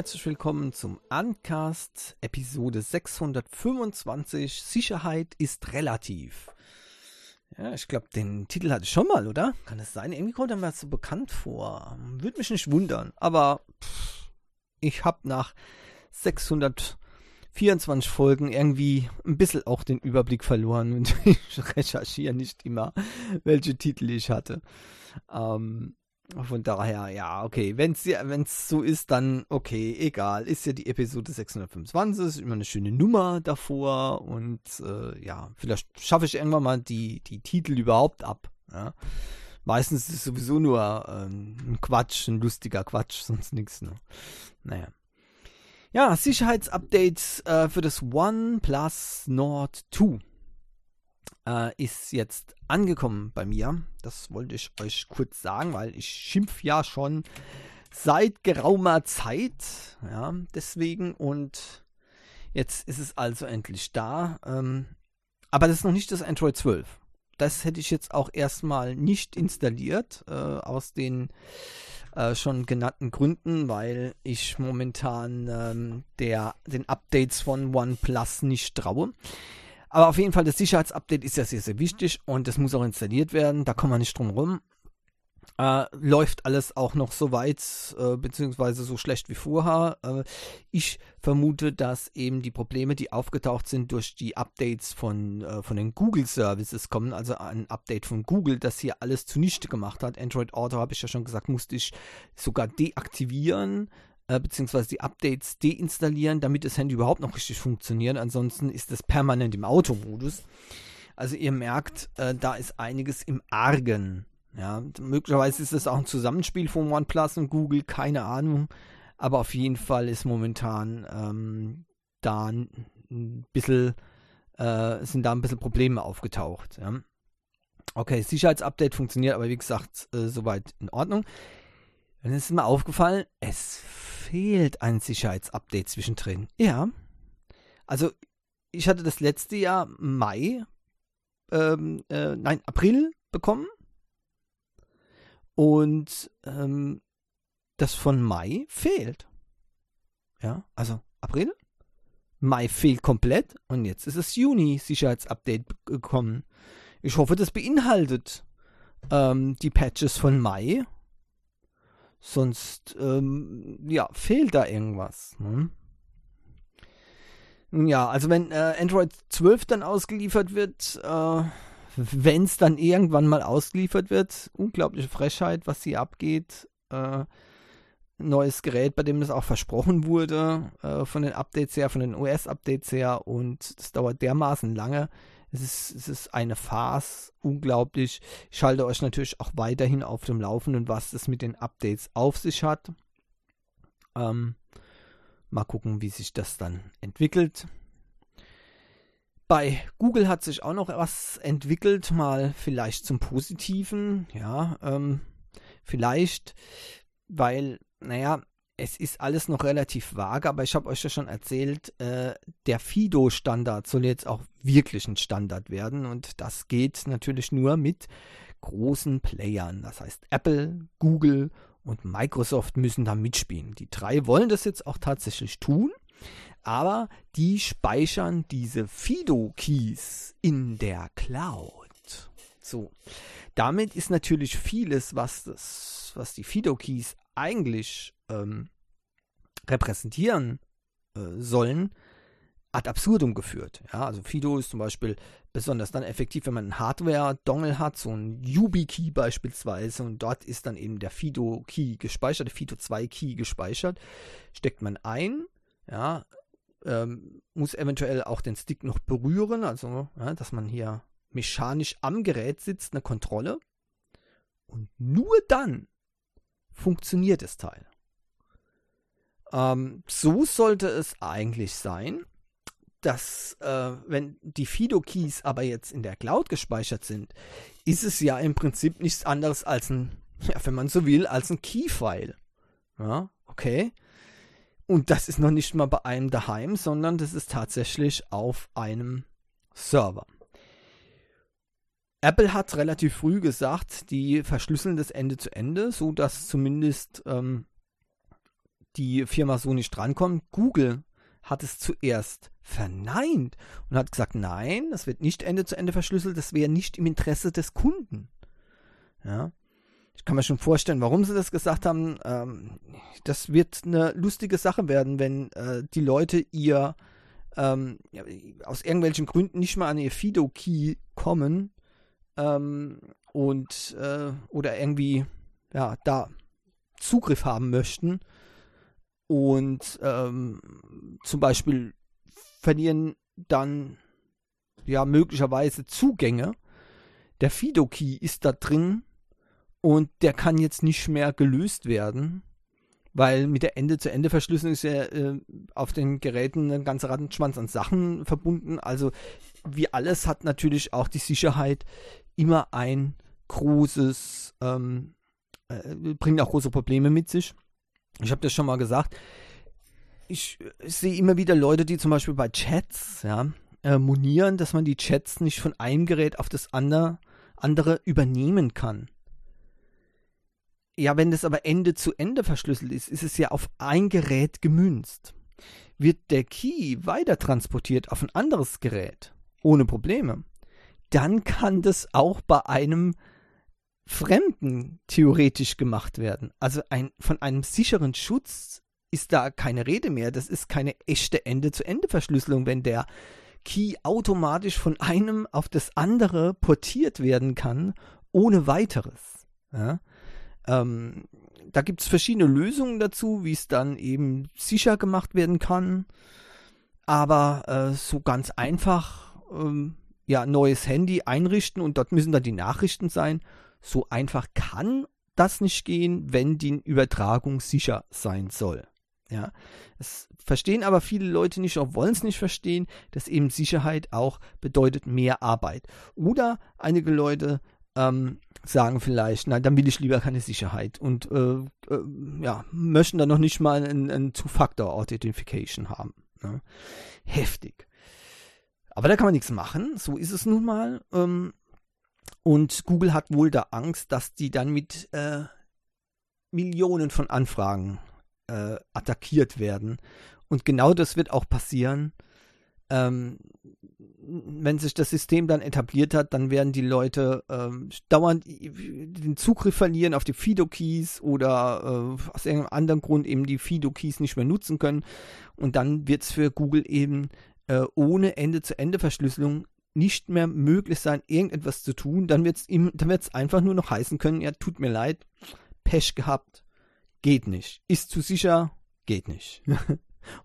herzlich willkommen zum Uncast Episode 625. Sicherheit ist relativ. Ja, ich glaube, den Titel hatte ich schon mal, oder? Kann es sein? Irgendwie kommt er mir so bekannt vor. Würde mich nicht wundern. Aber pff, ich habe nach 624 Folgen irgendwie ein bisschen auch den Überblick verloren und ich recherchiere nicht immer, welche Titel ich hatte. Ähm, von daher, ja, okay. Wenn es so ist, dann okay, egal. Ist ja die Episode 625, ist immer eine schöne Nummer davor und äh, ja, vielleicht schaffe ich irgendwann mal die, die Titel überhaupt ab. Ja. Meistens ist es sowieso nur äh, ein Quatsch, ein lustiger Quatsch, sonst nichts. Ne? Naja. Ja, Sicherheitsupdates äh, für das OnePlus Nord 2 äh, ist jetzt angekommen bei mir. Das wollte ich euch kurz sagen, weil ich schimpf ja schon seit geraumer Zeit. Ja, deswegen und jetzt ist es also endlich da. Ähm, aber das ist noch nicht das Android 12. Das hätte ich jetzt auch erstmal nicht installiert, äh, aus den äh, schon genannten Gründen, weil ich momentan ähm, der, den Updates von OnePlus nicht traue. Aber auf jeden Fall, das Sicherheitsupdate ist ja sehr, sehr wichtig und das muss auch installiert werden. Da kommen wir nicht drum rum. Äh, läuft alles auch noch so weit, äh, beziehungsweise so schlecht wie vorher. Äh, ich vermute, dass eben die Probleme, die aufgetaucht sind durch die Updates von, äh, von den Google Services kommen, also ein Update von Google, das hier alles zunichte gemacht hat. Android Auto, habe ich ja schon gesagt, musste ich sogar deaktivieren äh, beziehungsweise die Updates deinstallieren, damit das Handy überhaupt noch richtig funktioniert. Ansonsten ist es permanent im Automodus. Also ihr merkt, äh, da ist einiges im Argen. Ja, möglicherweise ist es auch ein Zusammenspiel von OnePlus und Google, keine Ahnung. Aber auf jeden Fall ist momentan ähm, da ein bisschen, äh, sind da ein bisschen Probleme aufgetaucht. Ja. Okay, Sicherheitsupdate funktioniert, aber wie gesagt, äh, soweit in Ordnung. Dann ist mir aufgefallen, es fehlt ein Sicherheitsupdate zwischendrin. Ja. Also, ich hatte das letzte Jahr Mai, ähm, äh, nein, April bekommen. Und ähm, das von Mai fehlt. Ja, also April. Mai fehlt komplett und jetzt ist es Juni Sicherheitsupdate gekommen. Ich hoffe, das beinhaltet ähm, die Patches von Mai Sonst, ähm, ja, fehlt da irgendwas. Ne? Ja, also wenn äh, Android 12 dann ausgeliefert wird, äh, wenn es dann irgendwann mal ausgeliefert wird, unglaubliche Frechheit, was hier abgeht. Äh, neues Gerät, bei dem das auch versprochen wurde, äh, von den Updates her, von den OS-Updates her und das dauert dermaßen lange. Es ist, es ist eine Farce, unglaublich. Ich schalte euch natürlich auch weiterhin auf dem Laufenden, was es mit den Updates auf sich hat. Ähm, mal gucken, wie sich das dann entwickelt. Bei Google hat sich auch noch was entwickelt, mal vielleicht zum Positiven, ja, ähm, vielleicht, weil, naja, es ist alles noch relativ vage, aber ich habe euch ja schon erzählt, äh, der Fido-Standard soll jetzt auch wirklich ein Standard werden und das geht natürlich nur mit großen Playern. Das heißt, Apple, Google und Microsoft müssen da mitspielen. Die drei wollen das jetzt auch tatsächlich tun, aber die speichern diese Fido-Keys in der Cloud. So, damit ist natürlich vieles, was das, was die Fido-Keys eigentlich ähm, repräsentieren äh, sollen, ad absurdum geführt. Ja, also Fido ist zum Beispiel besonders dann effektiv, wenn man einen Hardware-Dongle hat, so ein YubiKey beispielsweise, und dort ist dann eben der Fido-Key gespeichert, der Fido2-Key gespeichert, steckt man ein, ja, ähm, muss eventuell auch den Stick noch berühren, also ja, dass man hier mechanisch am Gerät sitzt, eine Kontrolle. Und nur dann funktioniert das Teil. Ähm, so sollte es eigentlich sein, dass äh, wenn die Fido-Keys aber jetzt in der Cloud gespeichert sind, ist es ja im Prinzip nichts anderes als ein, ja, wenn man so will, als ein Key-File. Ja, okay. Und das ist noch nicht mal bei einem daheim, sondern das ist tatsächlich auf einem Server. Apple hat relativ früh gesagt, die verschlüsseln das Ende zu Ende, so dass zumindest ähm, die Firma so nicht drankommt. Google hat es zuerst verneint und hat gesagt, nein, das wird nicht Ende zu Ende verschlüsselt, das wäre nicht im Interesse des Kunden. Ja. Ich kann mir schon vorstellen, warum sie das gesagt haben. Ähm, das wird eine lustige Sache werden, wenn äh, die Leute ihr ähm, ja, aus irgendwelchen Gründen nicht mal an ihr Fido-Key kommen ähm, und äh, oder irgendwie ja da Zugriff haben möchten und ähm, zum Beispiel verlieren dann ja möglicherweise Zugänge. Der Fido-Key ist da drin und der kann jetzt nicht mehr gelöst werden, weil mit der Ende-zu-Ende-Verschlüsselung ist ja äh, auf den Geräten ein ganzer Rattenschwanz an Sachen verbunden. Also wie alles hat natürlich auch die Sicherheit immer ein großes, ähm, äh, bringt auch große Probleme mit sich. Ich habe das schon mal gesagt. Ich, ich sehe immer wieder Leute, die zum Beispiel bei Chats ja, äh, monieren, dass man die Chats nicht von einem Gerät auf das andere, andere übernehmen kann. Ja, wenn das aber Ende zu Ende verschlüsselt ist, ist es ja auf ein Gerät gemünzt. Wird der Key weiter transportiert auf ein anderes Gerät, ohne Probleme, dann kann das auch bei einem Fremden theoretisch gemacht werden. Also ein, von einem sicheren Schutz ist da keine Rede mehr. Das ist keine echte Ende-zu-Ende-Verschlüsselung, wenn der Key automatisch von einem auf das andere portiert werden kann, ohne weiteres. Ja? Ähm, da gibt es verschiedene Lösungen dazu, wie es dann eben sicher gemacht werden kann. Aber äh, so ganz einfach, ähm, ja, neues Handy einrichten und dort müssen dann die Nachrichten sein. So einfach kann das nicht gehen, wenn die Übertragung sicher sein soll. Ja, es verstehen aber viele Leute nicht, auch wollen es nicht verstehen, dass eben Sicherheit auch bedeutet mehr Arbeit. Oder einige Leute ähm, sagen vielleicht, nein, dann will ich lieber keine Sicherheit und äh, äh, ja, möchten dann noch nicht mal ein, ein Two-Factor-Authentification haben. Ne? Heftig. Aber da kann man nichts machen, so ist es nun mal. Ähm, und Google hat wohl da Angst, dass die dann mit äh, Millionen von Anfragen äh, attackiert werden. Und genau das wird auch passieren. Ähm, wenn sich das System dann etabliert hat, dann werden die Leute ähm, dauernd den Zugriff verlieren auf die Fido-Keys oder äh, aus irgendeinem anderen Grund eben die Fido-Keys nicht mehr nutzen können. Und dann wird es für Google eben äh, ohne Ende-zu-Ende-Verschlüsselung nicht mehr möglich sein, irgendetwas zu tun. Dann wird es einfach nur noch heißen können, ja, tut mir leid, Pech gehabt, geht nicht. Ist zu sicher, geht nicht.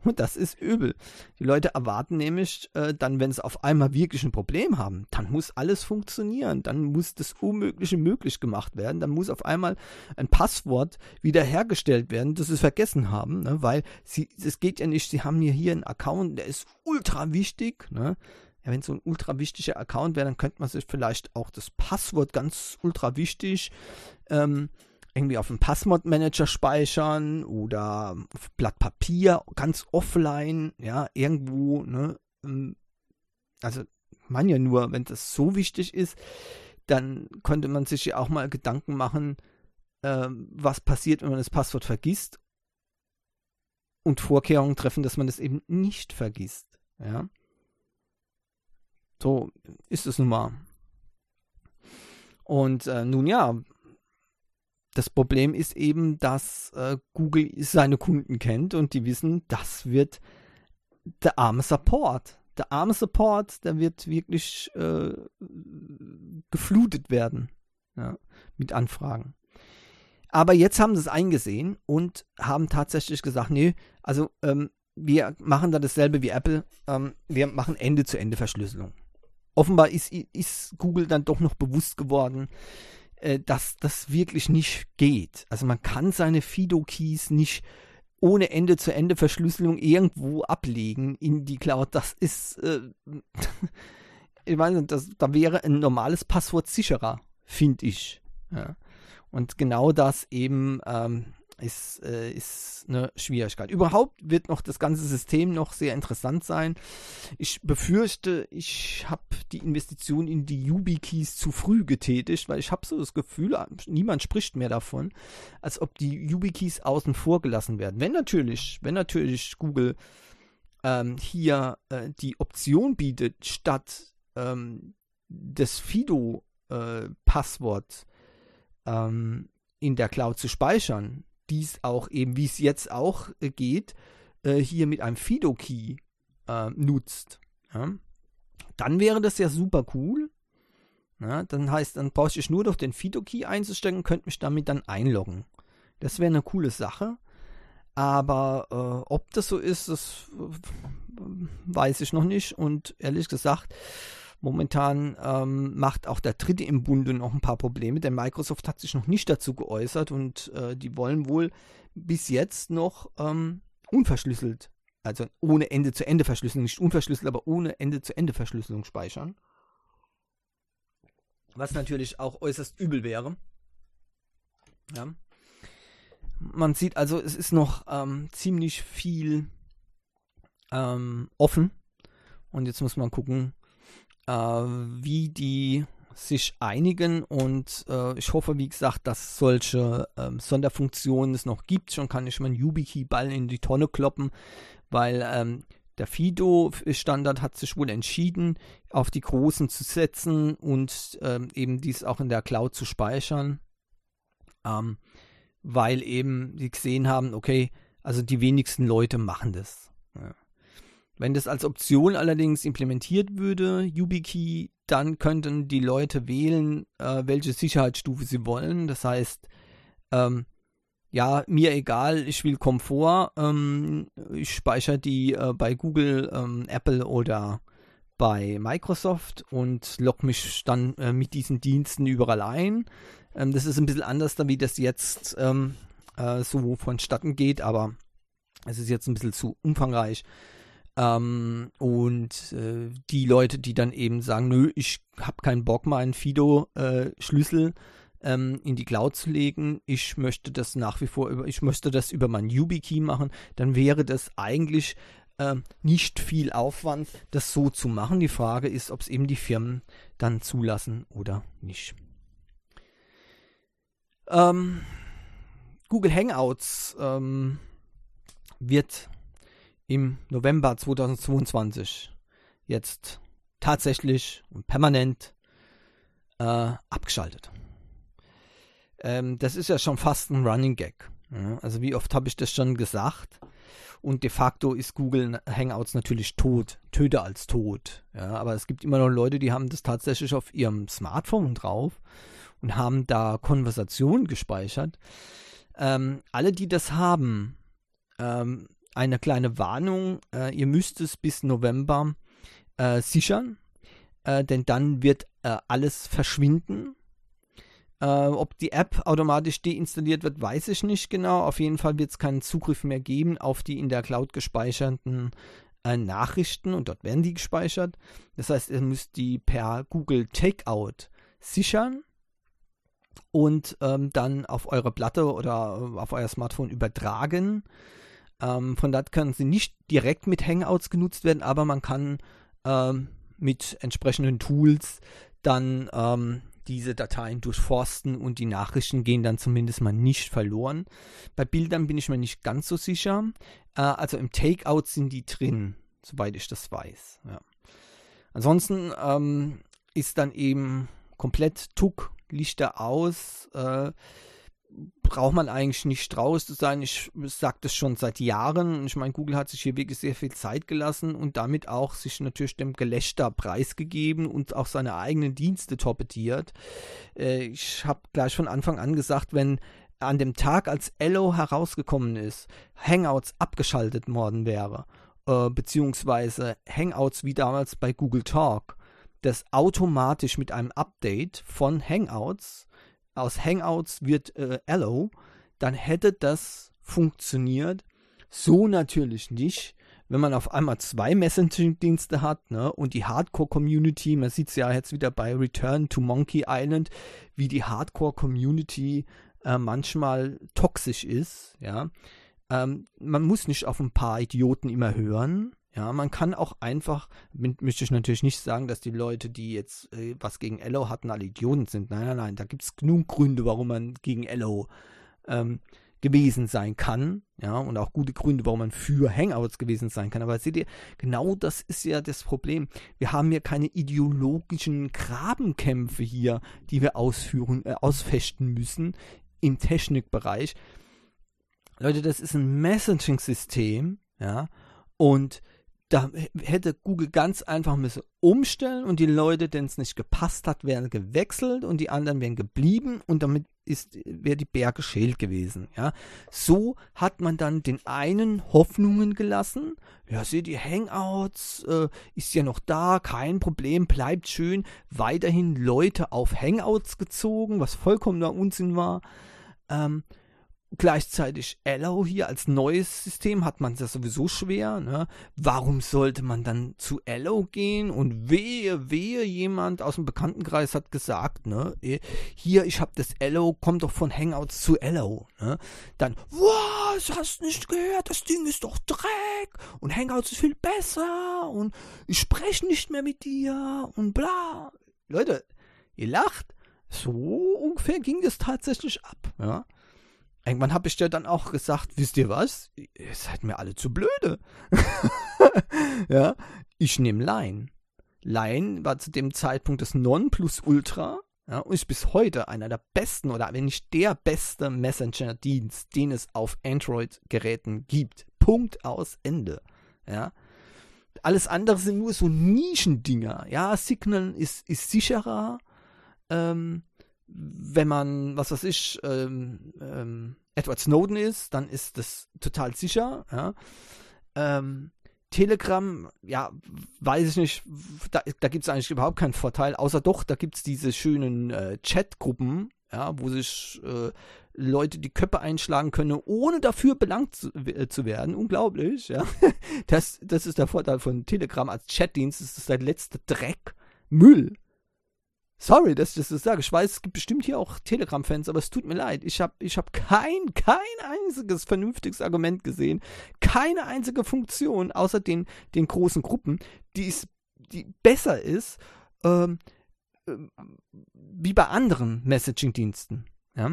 Und das ist übel. Die Leute erwarten nämlich äh, dann, wenn sie auf einmal wirklich ein Problem haben, dann muss alles funktionieren. Dann muss das Unmögliche möglich gemacht werden. Dann muss auf einmal ein Passwort wiederhergestellt werden, das sie vergessen haben. Ne? Weil es geht ja nicht, sie haben hier, hier einen Account, der ist ultra wichtig. Ne? Ja, wenn es so ein ultra wichtiger Account wäre, dann könnte man sich vielleicht auch das Passwort ganz ultra wichtig ähm, irgendwie auf dem Passwort-Manager speichern oder auf Blatt Papier, ganz offline, ja, irgendwo, ne? Ähm, also, man ja nur, wenn das so wichtig ist, dann könnte man sich ja auch mal Gedanken machen, äh, was passiert, wenn man das Passwort vergisst und Vorkehrungen treffen, dass man das eben nicht vergisst, ja. So ist es nun mal. Und äh, nun ja, das Problem ist eben, dass äh, Google seine Kunden kennt und die wissen, das wird der arme Support. Der arme Support, der wird wirklich äh, geflutet werden ja, mit Anfragen. Aber jetzt haben sie es eingesehen und haben tatsächlich gesagt, nee, also ähm, wir machen da dasselbe wie Apple, ähm, wir machen Ende-zu-Ende-Verschlüsselung. Offenbar ist, ist Google dann doch noch bewusst geworden, äh, dass das wirklich nicht geht. Also man kann seine Fido-Keys nicht ohne Ende-zu-Ende-Verschlüsselung irgendwo ablegen in die Cloud. Das ist, äh, ich meine, das, da wäre ein normales Passwort sicherer, finde ich. Ja. Und genau das eben ähm, ist, äh, ist eine Schwierigkeit. Überhaupt wird noch das ganze System noch sehr interessant sein. Ich befürchte, ich habe die Investition in die YubiKeys zu früh getätigt, weil ich habe so das Gefühl, niemand spricht mehr davon, als ob die YubiKeys außen vor gelassen werden. Wenn natürlich, wenn natürlich Google ähm, hier äh, die Option bietet, statt ähm, des Fido-Passwort äh, ähm, in der Cloud zu speichern, dies auch eben, wie es jetzt auch äh, geht, äh, hier mit einem Fido-Key äh, nutzt, ja, dann wäre das ja super cool. Ja, dann heißt, dann brauche ich nur durch den Fido-Key einzustecken, könnte mich damit dann einloggen. Das wäre eine coole Sache. Aber äh, ob das so ist, das äh, weiß ich noch nicht. Und ehrlich gesagt, Momentan ähm, macht auch der Dritte im Bunde noch ein paar Probleme, denn Microsoft hat sich noch nicht dazu geäußert und äh, die wollen wohl bis jetzt noch ähm, unverschlüsselt, also ohne Ende-zu-Ende-Verschlüsselung, nicht unverschlüsselt, aber ohne Ende-zu-Ende-Verschlüsselung speichern. Was natürlich auch äußerst übel wäre. Ja. Man sieht also, es ist noch ähm, ziemlich viel ähm, offen. Und jetzt muss man gucken, äh, wie die sich einigen und äh, ich hoffe, wie gesagt, dass solche ähm, Sonderfunktionen es noch gibt. Schon kann ich meinen YubiKey-Ball in die Tonne kloppen, weil ähm, der Fido-Standard hat sich wohl entschieden, auf die großen zu setzen und ähm, eben dies auch in der Cloud zu speichern, ähm, weil eben die gesehen haben, okay, also die wenigsten Leute machen das. Ja. Wenn das als Option allerdings implementiert würde, YubiKey, dann könnten die Leute wählen, äh, welche Sicherheitsstufe sie wollen. Das heißt, ähm, ja, mir egal, ich will Komfort. Ähm, ich speichere die äh, bei Google, ähm, Apple oder bei Microsoft und logge mich dann äh, mit diesen Diensten überall ein. Ähm, das ist ein bisschen anders, wie das jetzt ähm, äh, so vonstatten geht, aber es ist jetzt ein bisschen zu umfangreich. Ähm, und äh, die Leute, die dann eben sagen, nö, ich habe keinen Bock, meinen Fido-Schlüssel äh, ähm, in die Cloud zu legen, ich möchte das nach wie vor über, ich möchte das über meinen YubiKey machen, dann wäre das eigentlich äh, nicht viel Aufwand, das so zu machen. Die Frage ist, ob es eben die Firmen dann zulassen oder nicht. Ähm, Google Hangouts ähm, wird im November 2022 jetzt tatsächlich und permanent äh, abgeschaltet. Ähm, das ist ja schon fast ein Running Gag. Ja? Also wie oft habe ich das schon gesagt? Und de facto ist Google Hangouts natürlich tot, töter als tot. Ja? Aber es gibt immer noch Leute, die haben das tatsächlich auf ihrem Smartphone drauf und haben da Konversationen gespeichert. Ähm, alle, die das haben, ähm, eine kleine Warnung. Äh, ihr müsst es bis November äh, sichern, äh, denn dann wird äh, alles verschwinden. Äh, ob die App automatisch deinstalliert wird, weiß ich nicht genau. Auf jeden Fall wird es keinen Zugriff mehr geben auf die in der Cloud gespeicherten Nachrichten und dort werden die gespeichert. Das heißt, ihr müsst die per Google Takeout sichern und ähm, dann auf eure Platte oder auf euer Smartphone übertragen. Ähm, von dort können sie nicht direkt mit Hangouts genutzt werden, aber man kann ähm, mit entsprechenden Tools dann ähm, diese Dateien durchforsten und die Nachrichten gehen dann zumindest mal nicht verloren. Bei Bildern bin ich mir nicht ganz so sicher. Äh, also im Takeout sind die drin, soweit ich das weiß. Ja. Ansonsten ähm, ist dann eben komplett Tuck, Lichter aus. Äh, braucht man eigentlich nicht traurig zu sein. Ich sage das schon seit Jahren. Ich meine, Google hat sich hier wirklich sehr viel Zeit gelassen und damit auch sich natürlich dem Gelächter preisgegeben und auch seine eigenen Dienste torpediert. Äh, ich habe gleich von Anfang an gesagt, wenn an dem Tag, als Ello herausgekommen ist, Hangouts abgeschaltet worden wäre, äh, beziehungsweise Hangouts wie damals bei Google Talk, das automatisch mit einem Update von Hangouts aus Hangouts wird äh, Allo, dann hätte das funktioniert. So natürlich nicht. Wenn man auf einmal zwei Messaging-Dienste hat ne, und die Hardcore-Community, man sieht es ja jetzt wieder bei Return to Monkey Island, wie die Hardcore-Community äh, manchmal toxisch ist, ja. Ähm, man muss nicht auf ein paar Idioten immer hören. Ja, man kann auch einfach, möchte ich natürlich nicht sagen, dass die Leute, die jetzt äh, was gegen Ello hatten, alle Idioten sind. Nein, nein, nein, da gibt es genug Gründe, warum man gegen Ello ähm, gewesen sein kann. Ja, und auch gute Gründe, warum man für Hangouts gewesen sein kann. Aber seht ihr, genau das ist ja das Problem. Wir haben ja keine ideologischen Grabenkämpfe hier, die wir ausführen, äh, ausfechten müssen im Technikbereich. Leute, das ist ein Messaging-System, ja, und da hätte Google ganz einfach müssen umstellen und die Leute, denen es nicht gepasst hat, wären gewechselt und die anderen wären geblieben und damit ist wäre die Berge schält gewesen, ja. So hat man dann den einen Hoffnungen gelassen. Ja, seht ihr, Hangouts äh, ist ja noch da, kein Problem, bleibt schön. Weiterhin Leute auf Hangouts gezogen, was vollkommener Unsinn war. Ähm, Gleichzeitig Allo hier als neues System hat man das sowieso schwer. Ne? Warum sollte man dann zu Allo gehen? Und wehe, wehe, jemand aus dem Bekanntenkreis hat gesagt, ne, eh, hier, ich habe das Allo, komm doch von Hangouts zu Allo. Ne? Dann, was, hast nicht gehört? Das Ding ist doch Dreck und Hangouts ist viel besser und ich spreche nicht mehr mit dir und bla. Leute, ihr lacht. So ungefähr ging es tatsächlich ab. Ja? Irgendwann habe ich dir dann auch gesagt, wisst ihr was? Ihr seid mir alle zu blöde. ja, ich nehme Line. Line war zu dem Zeitpunkt das Nonplusultra ja, und ist bis heute einer der besten oder wenn nicht der beste Messenger-Dienst, den es auf Android-Geräten gibt. Punkt aus Ende. Ja. Alles andere sind nur so Nischendinger. Ja, Signal ist, ist sicherer. Ähm, wenn man, was weiß ich, ähm, ähm, Edward Snowden ist, dann ist das total sicher. Ja. Ähm, Telegram, ja, weiß ich nicht, da, da gibt es eigentlich überhaupt keinen Vorteil, außer doch, da gibt es diese schönen äh, Chatgruppen, ja, wo sich äh, Leute die Köpfe einschlagen können, ohne dafür belangt zu, äh, zu, werden. Unglaublich, ja. Das, das ist der Vorteil von Telegram als Chatdienst, das ist der letzte Dreck, Müll, Sorry, dass ich das sage. Ich weiß, es gibt bestimmt hier auch Telegram-Fans, aber es tut mir leid. Ich habe ich hab kein, kein einziges vernünftiges Argument gesehen. Keine einzige Funktion, außer den, den großen Gruppen, die, ist, die besser ist, ähm, äh, wie bei anderen Messaging-Diensten. Ja?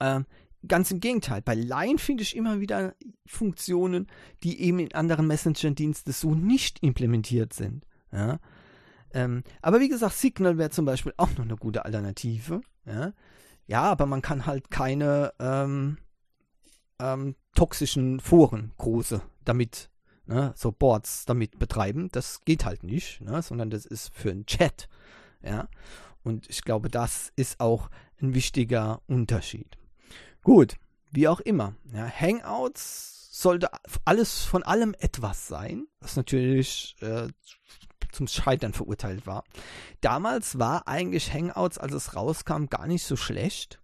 Ähm, ganz im Gegenteil. Bei Line finde ich immer wieder Funktionen, die eben in anderen Messenger-Diensten so nicht implementiert sind. Ja? Ähm, aber wie gesagt, Signal wäre zum Beispiel auch noch eine gute Alternative. Ja, ja aber man kann halt keine ähm, ähm, toxischen Foren, große, damit, ne, so Boards damit betreiben. Das geht halt nicht, ne, sondern das ist für einen Chat. Ja, und ich glaube, das ist auch ein wichtiger Unterschied. Gut, wie auch immer. Ja, Hangouts sollte alles von allem etwas sein, was natürlich äh, zum Scheitern verurteilt war. Damals war eigentlich Hangouts, als es rauskam, gar nicht so schlecht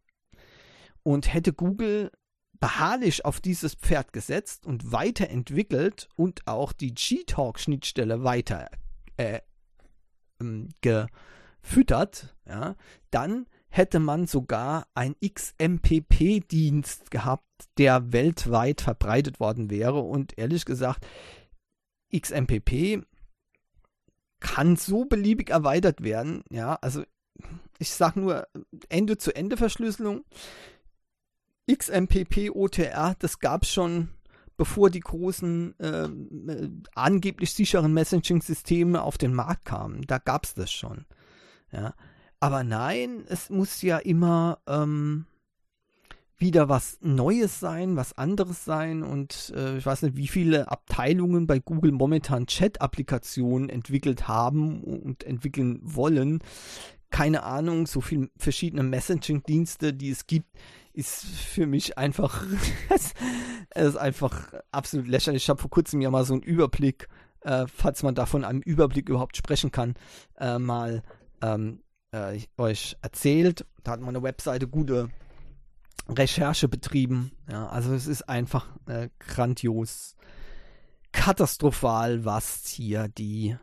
und hätte Google beharrlich auf dieses Pferd gesetzt und weiterentwickelt und auch die G-Talk-Schnittstelle weiter äh, ähm, gefüttert, ja, dann hätte man sogar ein XMPP-Dienst gehabt, der weltweit verbreitet worden wäre. Und ehrlich gesagt, XMPP kann so beliebig erweitert werden. Ja, also ich sage nur Ende-zu-Ende-Verschlüsselung. XMPP OTR, das gab es schon bevor die großen äh, äh, angeblich sicheren Messaging-Systeme auf den Markt kamen. Da gab es das schon. Ja. Aber nein, es muss ja immer ähm, wieder was Neues sein, was anderes sein und äh, ich weiß nicht, wie viele Abteilungen bei Google momentan Chat-Applikationen entwickelt haben und entwickeln wollen. Keine Ahnung, so viele verschiedene Messaging-Dienste, die es gibt, ist für mich einfach, es ist einfach absolut lächerlich. Ich habe vor kurzem ja mal so einen Überblick, äh, falls man davon einem Überblick überhaupt sprechen kann, äh, mal ähm, äh, euch erzählt. Da hat meine Webseite gute Recherche betrieben. Ja, also es ist einfach äh, grandios, katastrophal, was hier die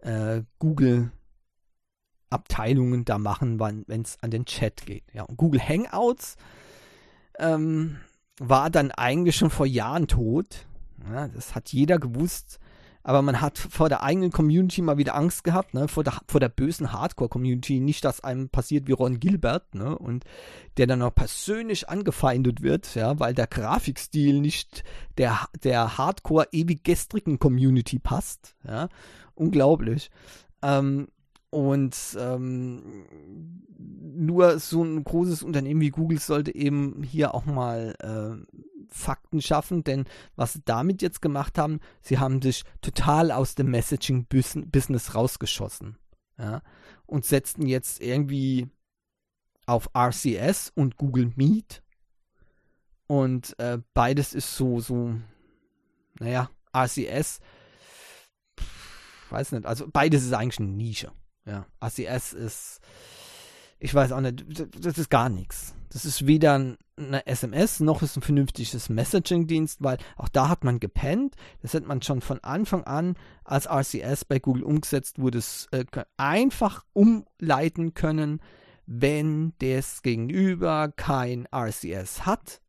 äh, Google Abteilungen da machen, wenn es an den Chat geht. Ja, und Google Hangouts ähm, war dann eigentlich schon vor Jahren tot. Ja, das hat jeder gewusst. Aber man hat vor der eigenen Community mal wieder Angst gehabt, ne? vor, der, vor der bösen Hardcore-Community. Nicht, dass einem passiert wie Ron Gilbert, ne? Und der dann auch persönlich angefeindet wird, ja, weil der Grafikstil nicht der, der Hardcore ewig gestrigen Community passt. Ja? Unglaublich. Ähm, und ähm, nur so ein großes Unternehmen wie Google sollte eben hier auch mal äh, Fakten schaffen, denn was sie damit jetzt gemacht haben, sie haben sich total aus dem Messaging-Business rausgeschossen. Ja, und setzten jetzt irgendwie auf RCS und Google Meet. Und äh, beides ist so, so, naja, RCS, weiß nicht, also beides ist eigentlich eine Nische. Ja, ACS ist, ich weiß auch nicht, das ist gar nichts. Das ist weder eine SMS noch ist ein vernünftiges Messaging-Dienst, weil auch da hat man gepennt. Das hat man schon von Anfang an, als RCS bei Google umgesetzt wurde, es, äh, einfach umleiten können, wenn das Gegenüber kein RCS hat,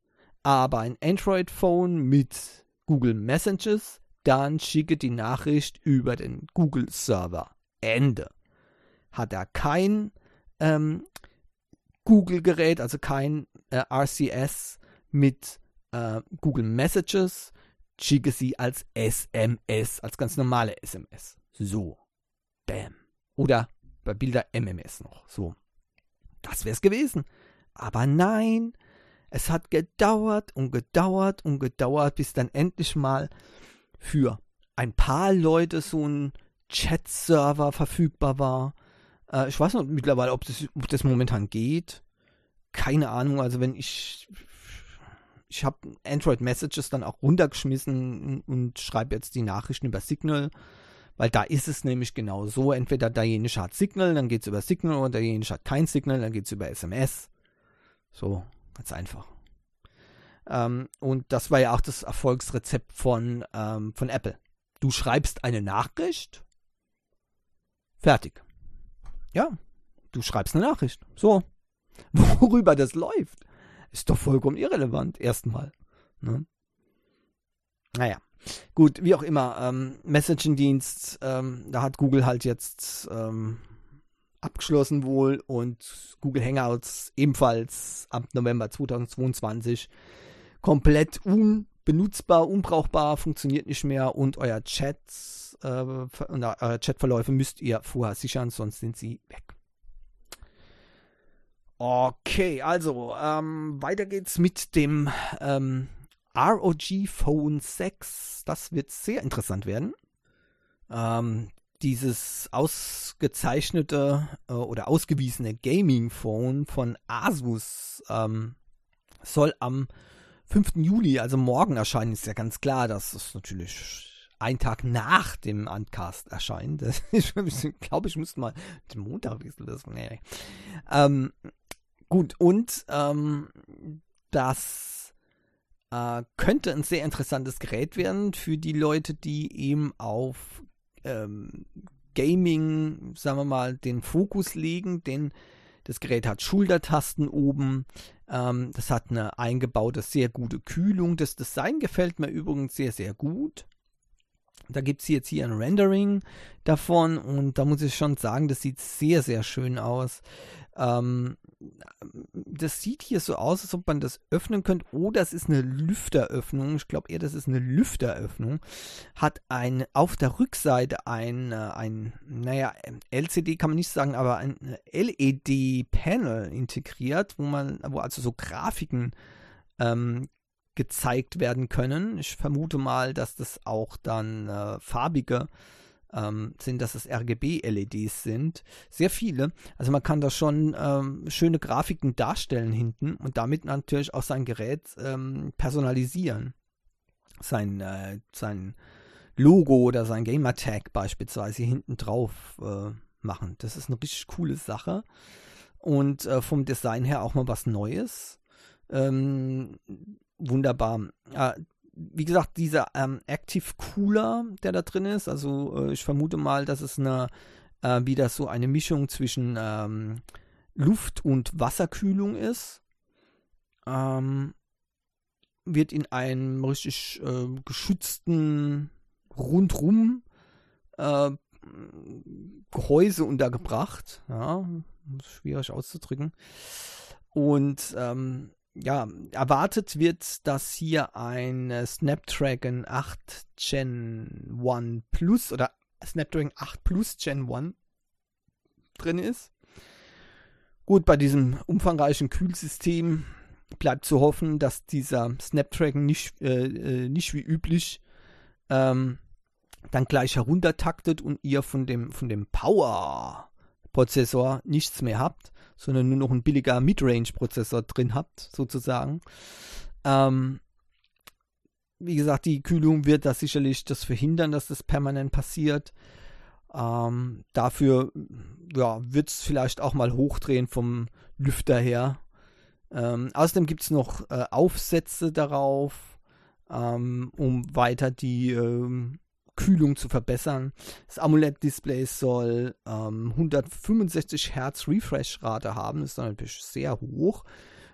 aber ein Android-Phone mit Google Messages, dann schicke die Nachricht über den Google-Server. Ende hat er kein ähm, Google-Gerät, also kein äh, RCS mit äh, Google Messages, schicke sie als SMS, als ganz normale SMS. So. Bam. Oder bei Bilder MMS noch. So. Das wäre es gewesen. Aber nein, es hat gedauert und gedauert und gedauert, bis dann endlich mal für ein paar Leute so ein Chat-Server verfügbar war, äh, ich weiß noch mittlerweile, ob das, ob das momentan geht. Keine Ahnung. Also wenn ich ich habe Android Messages dann auch runtergeschmissen und schreibe jetzt die Nachrichten über Signal, weil da ist es nämlich genau so. Entweder derjenige hat Signal, dann geht es über Signal, oder derjenige hat kein Signal, dann geht es über SMS. So, ganz einfach. Ähm, und das war ja auch das Erfolgsrezept von, ähm, von Apple. Du schreibst eine Nachricht, fertig. Ja, du schreibst eine Nachricht. So. Worüber das läuft, ist doch vollkommen irrelevant, erstmal. Ne? Naja. Gut, wie auch immer, ähm, Messaging-Dienst, ähm, da hat Google halt jetzt ähm, abgeschlossen wohl und Google Hangouts ebenfalls ab November 2022 komplett unbenutzbar, unbrauchbar, funktioniert nicht mehr und euer Chat äh, eure Chatverläufe müsst ihr vorher sichern, sonst sind sie weg. Okay, also ähm, weiter geht's mit dem ähm, ROG Phone 6. Das wird sehr interessant werden. Ähm, dieses ausgezeichnete äh, oder ausgewiesene Gaming Phone von Asus ähm, soll am 5. Juli, also morgen erscheinen, ist ja ganz klar, dass es natürlich ein Tag nach dem Uncast erscheint. ich glaube, ich müsste mal den Montag wissen. Das, nee. ähm, gut, und ähm, das äh, könnte ein sehr interessantes Gerät werden für die Leute, die eben auf ähm, Gaming, sagen wir mal, den Fokus legen, denn das Gerät hat Schultertasten oben. Ähm, das hat eine eingebaute, sehr gute Kühlung. Das Design gefällt mir übrigens sehr, sehr gut. Da gibt es jetzt hier ein Rendering davon und da muss ich schon sagen, das sieht sehr, sehr schön aus. Ähm, das sieht hier so aus, als ob man das öffnen könnte. Oh, das ist eine Lüfteröffnung. Ich glaube eher, das ist eine Lüfteröffnung. Hat ein, auf der Rückseite ein, äh, ein, naja, LCD kann man nicht sagen, aber ein LED-Panel integriert, wo man, wo also so Grafiken ähm, gezeigt werden können. Ich vermute mal, dass das auch dann äh, farbige ähm, sind, dass es RGB-LEDs sind. Sehr viele. Also man kann da schon ähm, schöne Grafiken darstellen hinten und damit natürlich auch sein Gerät ähm, personalisieren. Sein, äh, sein Logo oder sein Gamertag beispielsweise hinten drauf äh, machen. Das ist eine richtig coole Sache. Und äh, vom Design her auch mal was Neues. Ähm, wunderbar. Äh, wie gesagt, dieser ähm, Active Cooler, der da drin ist, also äh, ich vermute mal, dass es eine äh, wieder so eine Mischung zwischen ähm, Luft- und Wasserkühlung ist. Ähm, wird in einem richtig äh, geschützten rundrum äh, Gehäuse untergebracht. Ja, schwierig auszudrücken. Und ähm, ja, erwartet wird, dass hier ein Snapdragon 8 Gen 1 Plus oder Snapdragon 8 Plus Gen 1 drin ist. Gut, bei diesem umfangreichen Kühlsystem bleibt zu hoffen, dass dieser Snapdragon nicht, äh, äh, nicht wie üblich ähm, dann gleich heruntertaktet und ihr von dem, von dem Power-Prozessor nichts mehr habt, sondern nur noch ein billiger Midrange-Prozessor drin habt, sozusagen. Ähm, wie gesagt, die Kühlung wird da sicherlich das verhindern, dass das permanent passiert. Ähm, dafür ja, wird es vielleicht auch mal hochdrehen vom Lüfter her. Ähm, außerdem gibt es noch äh, Aufsätze darauf, ähm, um weiter die ähm, Kühlung zu verbessern. Das AMOLED-Display soll 165 ähm, Hertz Refresh-Rate haben, das ist dann natürlich sehr hoch.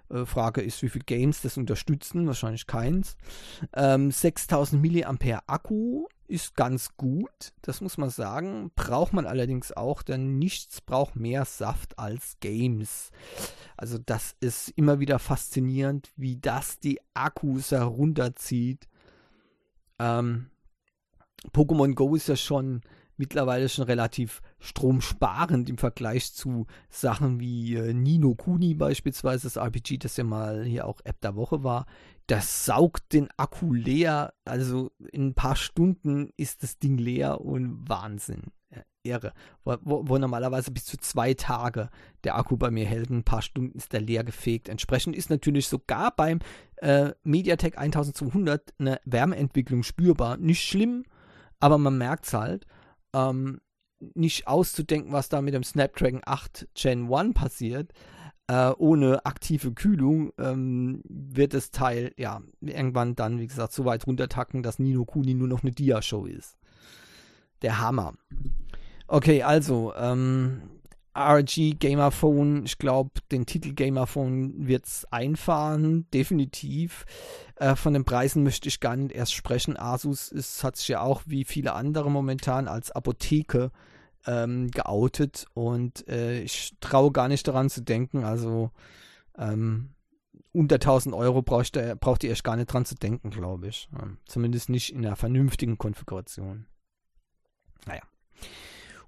Äh, Frage ist, wie viele Games das unterstützen, wahrscheinlich keins. Ähm, 6000 mAh Akku ist ganz gut, das muss man sagen. Braucht man allerdings auch, denn nichts braucht mehr Saft als Games. Also das ist immer wieder faszinierend, wie das die Akkus herunterzieht. Ähm, Pokémon Go ist ja schon mittlerweile schon relativ stromsparend im Vergleich zu Sachen wie äh, Nino Kuni beispielsweise, das RPG, das ja mal hier auch App der Woche war. Das saugt den Akku leer. Also in ein paar Stunden ist das Ding leer und Wahnsinn. Irre. Wo, wo, wo, normalerweise bis zu zwei Tage der Akku bei mir hält. Ein paar Stunden ist der leer gefegt. Entsprechend ist natürlich sogar beim äh, MediaTek 1200 eine Wärmeentwicklung spürbar. Nicht schlimm, aber man merkt es halt ähm, nicht auszudenken, was da mit dem Snapdragon 8 Gen 1 passiert. Äh, ohne aktive Kühlung ähm, wird das Teil ja irgendwann dann, wie gesagt, so weit runtertacken, dass Nino Kuni nur noch eine Dia-Show ist. Der Hammer. Okay, also, ähm, RG Gamerphone, ich glaube, den Titel Gamerphone wird es einfahren, definitiv. Äh, von den Preisen möchte ich gar nicht erst sprechen. Asus hat sich ja auch wie viele andere momentan als Apotheke ähm, geoutet und äh, ich traue gar nicht daran zu denken. Also ähm, unter 1000 Euro braucht, ihr, braucht ihr erst gar nicht dran zu denken, glaube ich. Ähm, zumindest nicht in einer vernünftigen Konfiguration. Naja.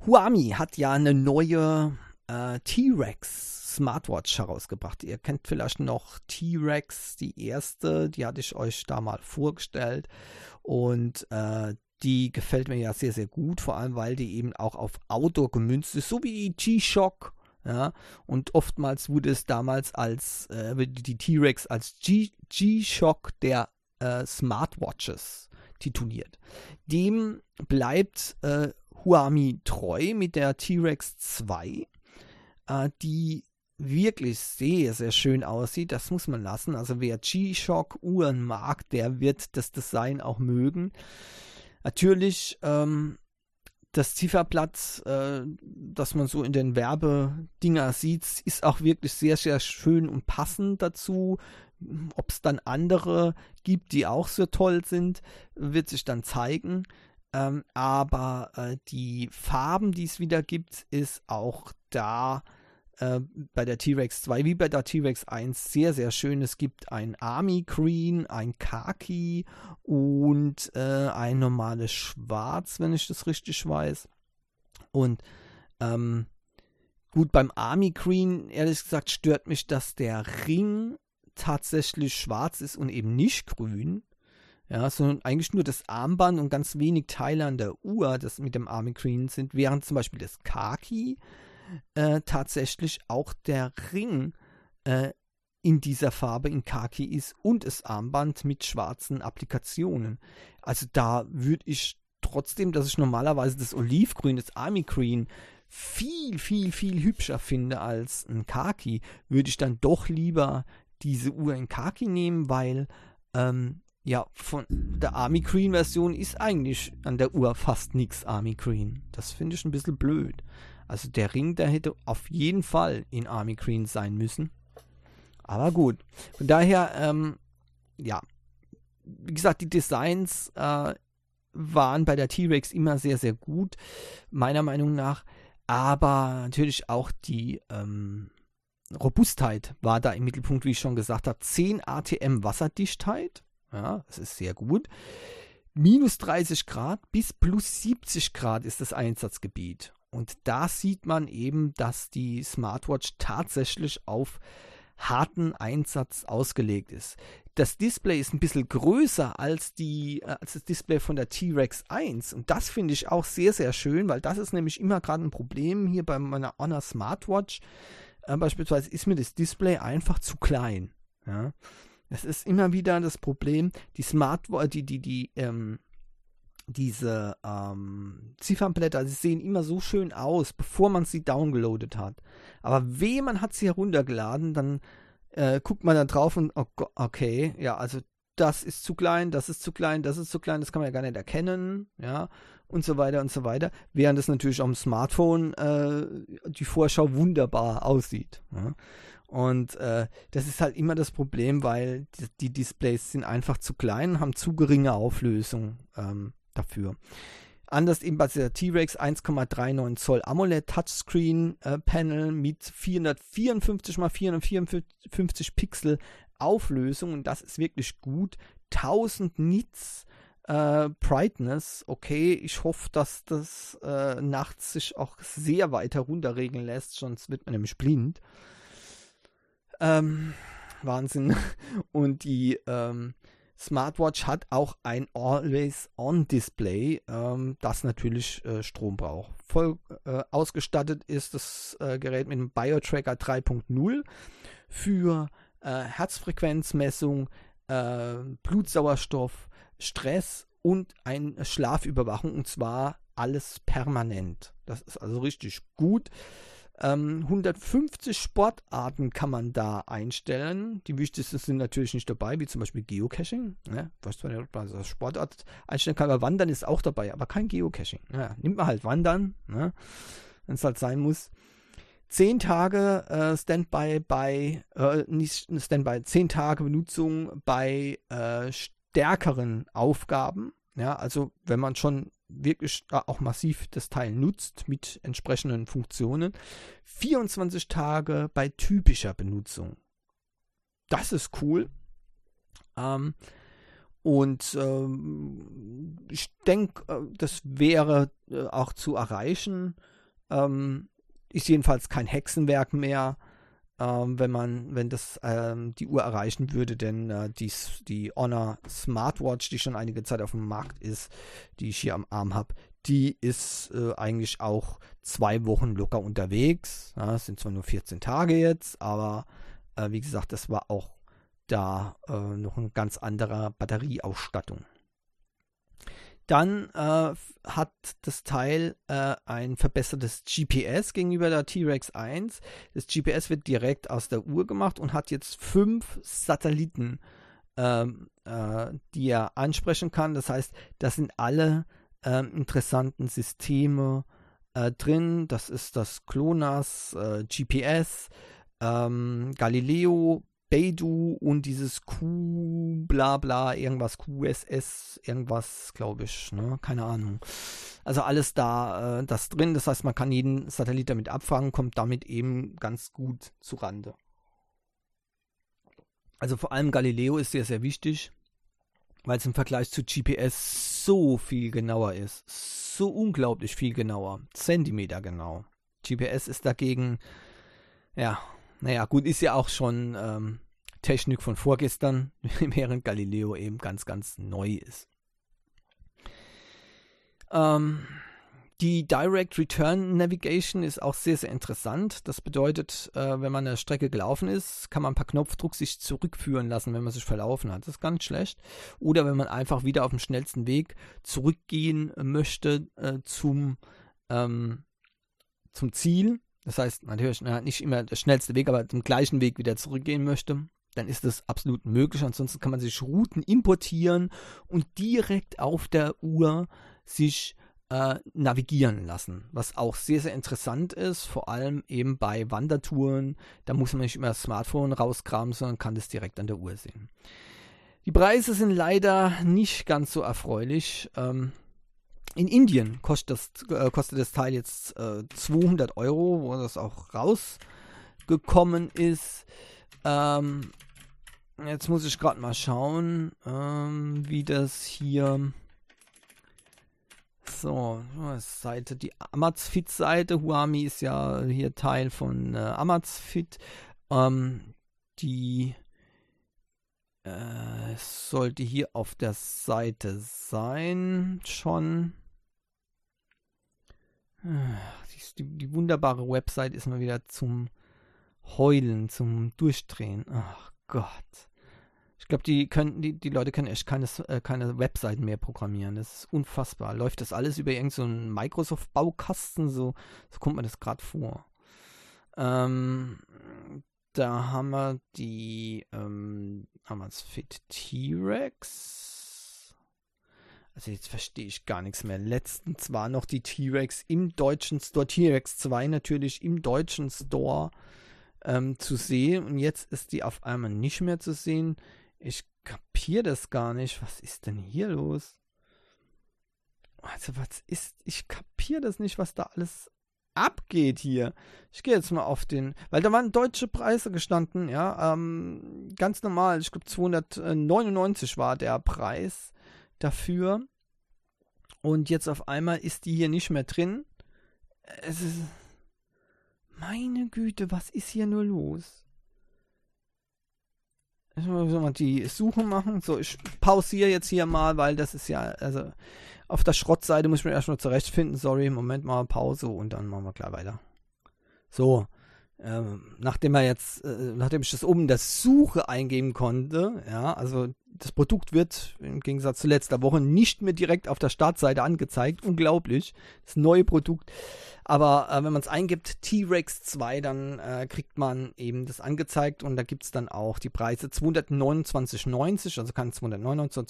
Huami hat ja eine neue äh, T-Rex Smartwatch herausgebracht. Ihr kennt vielleicht noch T-Rex, die erste, die hatte ich euch da mal vorgestellt. Und äh, die gefällt mir ja sehr, sehr gut, vor allem weil die eben auch auf Outdoor gemünzt ist, so wie die G-Shock. Ja, und oftmals wurde es damals als äh, die T-Rex als G-Shock der äh, Smartwatches tituliert. Dem bleibt äh, Huami treu mit der T-Rex 2, äh, die wirklich sehr, sehr schön aussieht. Das muss man lassen. Also wer G-Shock-Uhren mag, der wird das Design auch mögen. Natürlich ähm, das Zifferblatt, äh, das man so in den Werbedinger sieht, ist auch wirklich sehr, sehr schön und passend dazu. Ob es dann andere gibt, die auch so toll sind, wird sich dann zeigen. Ähm, aber äh, die Farben, die es wieder gibt, ist auch da äh, bei der T-Rex 2 wie bei der T-Rex 1 sehr, sehr schön. Es gibt ein Army Green, ein Khaki und äh, ein normales Schwarz, wenn ich das richtig weiß. Und ähm, gut, beim Army Green, ehrlich gesagt, stört mich, dass der Ring tatsächlich schwarz ist und eben nicht grün. Ja, sondern eigentlich nur das Armband und ganz wenig Teile an der Uhr, das mit dem Army Green sind, während zum Beispiel das Kaki äh, tatsächlich auch der Ring äh, in dieser Farbe in Kaki ist und das Armband mit schwarzen Applikationen. Also da würde ich trotzdem, dass ich normalerweise das Olivgrün, das Army Green viel, viel, viel hübscher finde als ein Kaki, würde ich dann doch lieber diese Uhr in Kaki nehmen, weil ähm, ja, von der Army Green Version ist eigentlich an der Uhr fast nichts Army Green. Das finde ich ein bisschen blöd. Also der Ring, der hätte auf jeden Fall in Army Green sein müssen. Aber gut. Von daher, ähm, ja, wie gesagt, die Designs äh, waren bei der T-Rex immer sehr, sehr gut, meiner Meinung nach. Aber natürlich auch die ähm, Robustheit war da im Mittelpunkt, wie ich schon gesagt habe. 10 ATM Wasserdichtheit ja, das ist sehr gut. Minus 30 Grad bis plus 70 Grad ist das Einsatzgebiet. Und da sieht man eben, dass die Smartwatch tatsächlich auf harten Einsatz ausgelegt ist. Das Display ist ein bisschen größer als, die, äh, als das Display von der T-Rex 1. Und das finde ich auch sehr, sehr schön, weil das ist nämlich immer gerade ein Problem hier bei meiner Honor Smartwatch. Äh, beispielsweise ist mir das Display einfach zu klein. Ja. Es ist immer wieder das Problem, die Smartwatch, die, die, die, ähm, diese ähm, Ziffernblätter, sie sehen immer so schön aus, bevor man sie downgeloadet hat. Aber weh, man hat sie heruntergeladen, dann äh, guckt man da drauf und oh, okay, ja, also das ist zu klein, das ist zu klein, das ist zu klein, das kann man ja gar nicht erkennen, ja, und so weiter und so weiter. Während es natürlich dem Smartphone äh, die Vorschau wunderbar aussieht. Ja. Und äh, das ist halt immer das Problem, weil die, die, Displays sind einfach zu klein, haben zu geringe Auflösung ähm, dafür. Anders eben bei der T-Rex 1,39 Zoll AMOLED Touchscreen äh, Panel mit 454 x 454 Pixel Auflösung und das ist wirklich gut. 1000 Nits äh, Brightness, okay, ich hoffe, dass das äh, nachts sich auch sehr weit herunterregeln lässt, sonst wird man nämlich blind. Ähm, Wahnsinn. Und die ähm, Smartwatch hat auch ein Always-On-Display, ähm, das natürlich äh, Strom braucht. Voll äh, ausgestattet ist das äh, Gerät mit einem BioTracker 3.0 für äh, Herzfrequenzmessung, äh, Blutsauerstoff, Stress und eine Schlafüberwachung und zwar alles permanent. Das ist also richtig gut. Ähm, 150 Sportarten kann man da einstellen. Die wichtigsten sind natürlich nicht dabei, wie zum Beispiel Geocaching. Ne? Du, man also Sportart einstellen kann, aber Wandern ist auch dabei, aber kein Geocaching. Ja, nimmt man halt Wandern, ne? wenn es halt sein muss. Zehn Tage äh, Standby bei, äh, nicht Standby, zehn Tage Benutzung bei äh, stärkeren Aufgaben. Ja, also wenn man schon wirklich auch massiv das Teil nutzt mit entsprechenden Funktionen. 24 Tage bei typischer Benutzung. Das ist cool. Ähm, und ähm, ich denke, äh, das wäre äh, auch zu erreichen. Ähm, ist jedenfalls kein Hexenwerk mehr ähm, wenn man, wenn das ähm, die Uhr erreichen würde, denn äh, die, die Honor Smartwatch, die schon einige Zeit auf dem Markt ist, die ich hier am Arm habe, die ist äh, eigentlich auch zwei Wochen locker unterwegs. Ja, sind zwar nur 14 Tage jetzt, aber äh, wie gesagt, das war auch da äh, noch eine ganz andere Batterieausstattung. Dann äh, hat das Teil äh, ein verbessertes GPS gegenüber der T-Rex 1. Das GPS wird direkt aus der Uhr gemacht und hat jetzt fünf Satelliten, ähm, äh, die er ansprechen kann. Das heißt, das sind alle ähm, interessanten Systeme äh, drin. Das ist das GLONASS, äh, GPS, ähm, Galileo, Beidou und dieses Q, bla bla, irgendwas, QSS, irgendwas, glaube ich, ne? keine Ahnung. Also alles da, äh, das drin, das heißt, man kann jeden Satellit damit abfangen, kommt damit eben ganz gut zu Rande. Also vor allem Galileo ist sehr, sehr wichtig, weil es im Vergleich zu GPS so viel genauer ist. So unglaublich viel genauer. Zentimeter genau. GPS ist dagegen, ja, naja, gut, ist ja auch schon ähm, Technik von vorgestern, während Galileo eben ganz, ganz neu ist. Ähm, die Direct Return Navigation ist auch sehr, sehr interessant. Das bedeutet, äh, wenn man eine Strecke gelaufen ist, kann man per Knopfdruck sich zurückführen lassen, wenn man sich verlaufen hat. Das ist ganz schlecht. Oder wenn man einfach wieder auf dem schnellsten Weg zurückgehen möchte äh, zum, ähm, zum Ziel, das heißt, natürlich nicht immer der schnellste Weg, aber zum gleichen Weg wieder zurückgehen möchte. dann ist das absolut möglich. Ansonsten kann man sich Routen importieren und direkt auf der Uhr sich äh, navigieren lassen, was auch sehr, sehr interessant ist, vor allem eben bei Wandertouren. Da muss man nicht immer das Smartphone rauskramen, sondern kann das direkt an der Uhr sehen. Die Preise sind leider nicht ganz so erfreulich. Ähm, in Indien kostet das, äh, kostet das Teil jetzt äh, 200 Euro, wo das auch rausgekommen ist. Ähm, jetzt muss ich gerade mal schauen, ähm, wie das hier. So, Seite, die Amazfit-Seite. Huami ist ja hier Teil von äh, Amazfit. Ähm, die äh, sollte hier auf der Seite sein schon. Die, die, wunderbare Website ist mal wieder zum Heulen, zum Durchdrehen. Ach Gott. Ich glaube, die können, die, die Leute können echt keine, äh, keine Webseiten mehr programmieren. Das ist unfassbar. Läuft das alles über irgendeinen so Microsoft-Baukasten? So, so kommt mir das gerade vor. Ähm, da haben wir die ähm, Amazfit T-Rex. Also jetzt verstehe ich gar nichts mehr. Letztens war noch die T-Rex im deutschen Store, T-Rex 2 natürlich im deutschen Store ähm, zu sehen und jetzt ist die auf einmal nicht mehr zu sehen. Ich kapiere das gar nicht. Was ist denn hier los? Also was ist, ich kapiere das nicht, was da alles abgeht hier. Ich gehe jetzt mal auf den, weil da waren deutsche Preise gestanden, ja, ähm, ganz normal. Ich glaube 299 war der Preis dafür. Und jetzt auf einmal ist die hier nicht mehr drin. Es ist. Meine Güte, was ist hier nur los? Ich muss mal die Suche machen. So, ich pausiere jetzt hier mal, weil das ist ja, also auf der Schrottseite muss ich mir erstmal zurechtfinden. Sorry, Moment mal Pause und dann machen wir klar weiter. So, ähm, nachdem er jetzt, äh, nachdem ich das oben in der Suche eingeben konnte, ja, also das Produkt wird im Gegensatz zu letzter Woche nicht mehr direkt auf der Startseite angezeigt. Unglaublich. Das neue Produkt. Aber äh, wenn man es eingibt, T-Rex 2, dann äh, kriegt man eben das angezeigt und da gibt es dann auch die Preise 229,90, also kann 299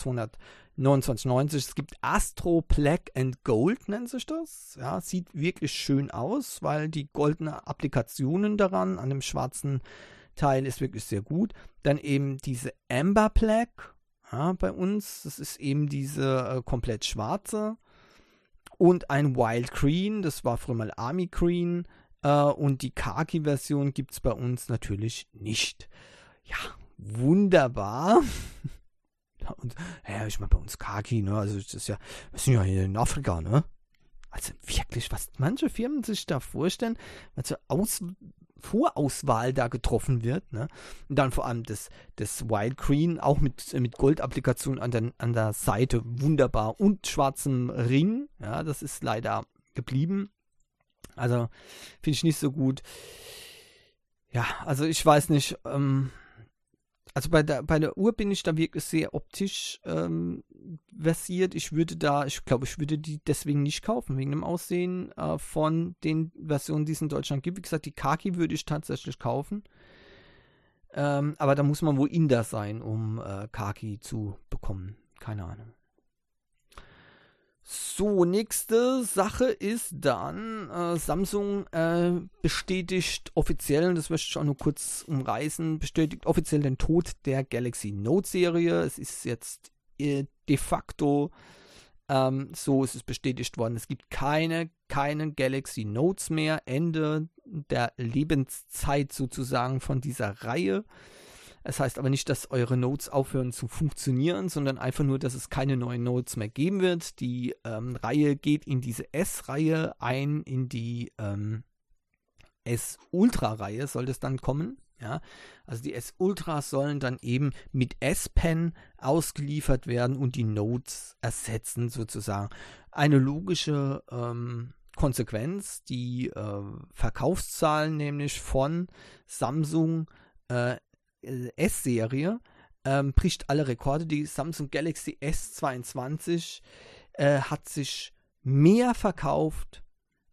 229,90. Es gibt Astro Black and Gold, nennt sich das. Ja, sieht wirklich schön aus, weil die goldene Applikationen daran an dem schwarzen Teil ist wirklich sehr gut. Dann eben diese Amber Black ja, bei uns. Das ist eben diese äh, komplett schwarze. Und ein Wild Green, das war früher mal Army Green. Äh, und die Khaki-Version gibt es bei uns natürlich nicht. Ja, wunderbar. und ja, ich meine, bei uns Kaki, ne? Also das ist ja, wir sind ja hier in Afrika, ne? Also wirklich, was manche Firmen sich da vorstellen, also aus, Vorauswahl da getroffen wird. Ne? Und dann vor allem das, das Wild Green, auch mit, mit Gold-Applikation an der, an der Seite, wunderbar. Und schwarzem Ring, ja, das ist leider geblieben. Also finde ich nicht so gut. Ja, also ich weiß nicht, ähm, also bei der, bei der Uhr bin ich da wirklich sehr optisch ähm, versiert. Ich würde da, ich glaube, ich würde die deswegen nicht kaufen, wegen dem Aussehen äh, von den Versionen, die es in Deutschland gibt. Wie gesagt, die Kaki würde ich tatsächlich kaufen. Ähm, aber da muss man wohl Inder sein, um äh, Kaki zu bekommen. Keine Ahnung. So, nächste Sache ist dann, äh, Samsung äh, bestätigt offiziell, das möchte ich auch nur kurz umreißen, bestätigt offiziell den Tod der Galaxy Note Serie. Es ist jetzt äh, de facto ähm, so, es ist bestätigt worden, es gibt keine, keine Galaxy Notes mehr, Ende der Lebenszeit sozusagen von dieser Reihe. Es heißt aber nicht, dass eure Notes aufhören zu funktionieren, sondern einfach nur, dass es keine neuen Notes mehr geben wird. Die ähm, Reihe geht in diese S-Reihe ein, in die ähm, S-Ultra-Reihe soll das dann kommen. Ja, also die S-Ultras sollen dann eben mit S-Pen ausgeliefert werden und die Notes ersetzen sozusagen. Eine logische ähm, Konsequenz, die äh, Verkaufszahlen nämlich von Samsung äh, S-Serie ähm, bricht alle Rekorde. Die Samsung Galaxy S22 äh, hat sich mehr verkauft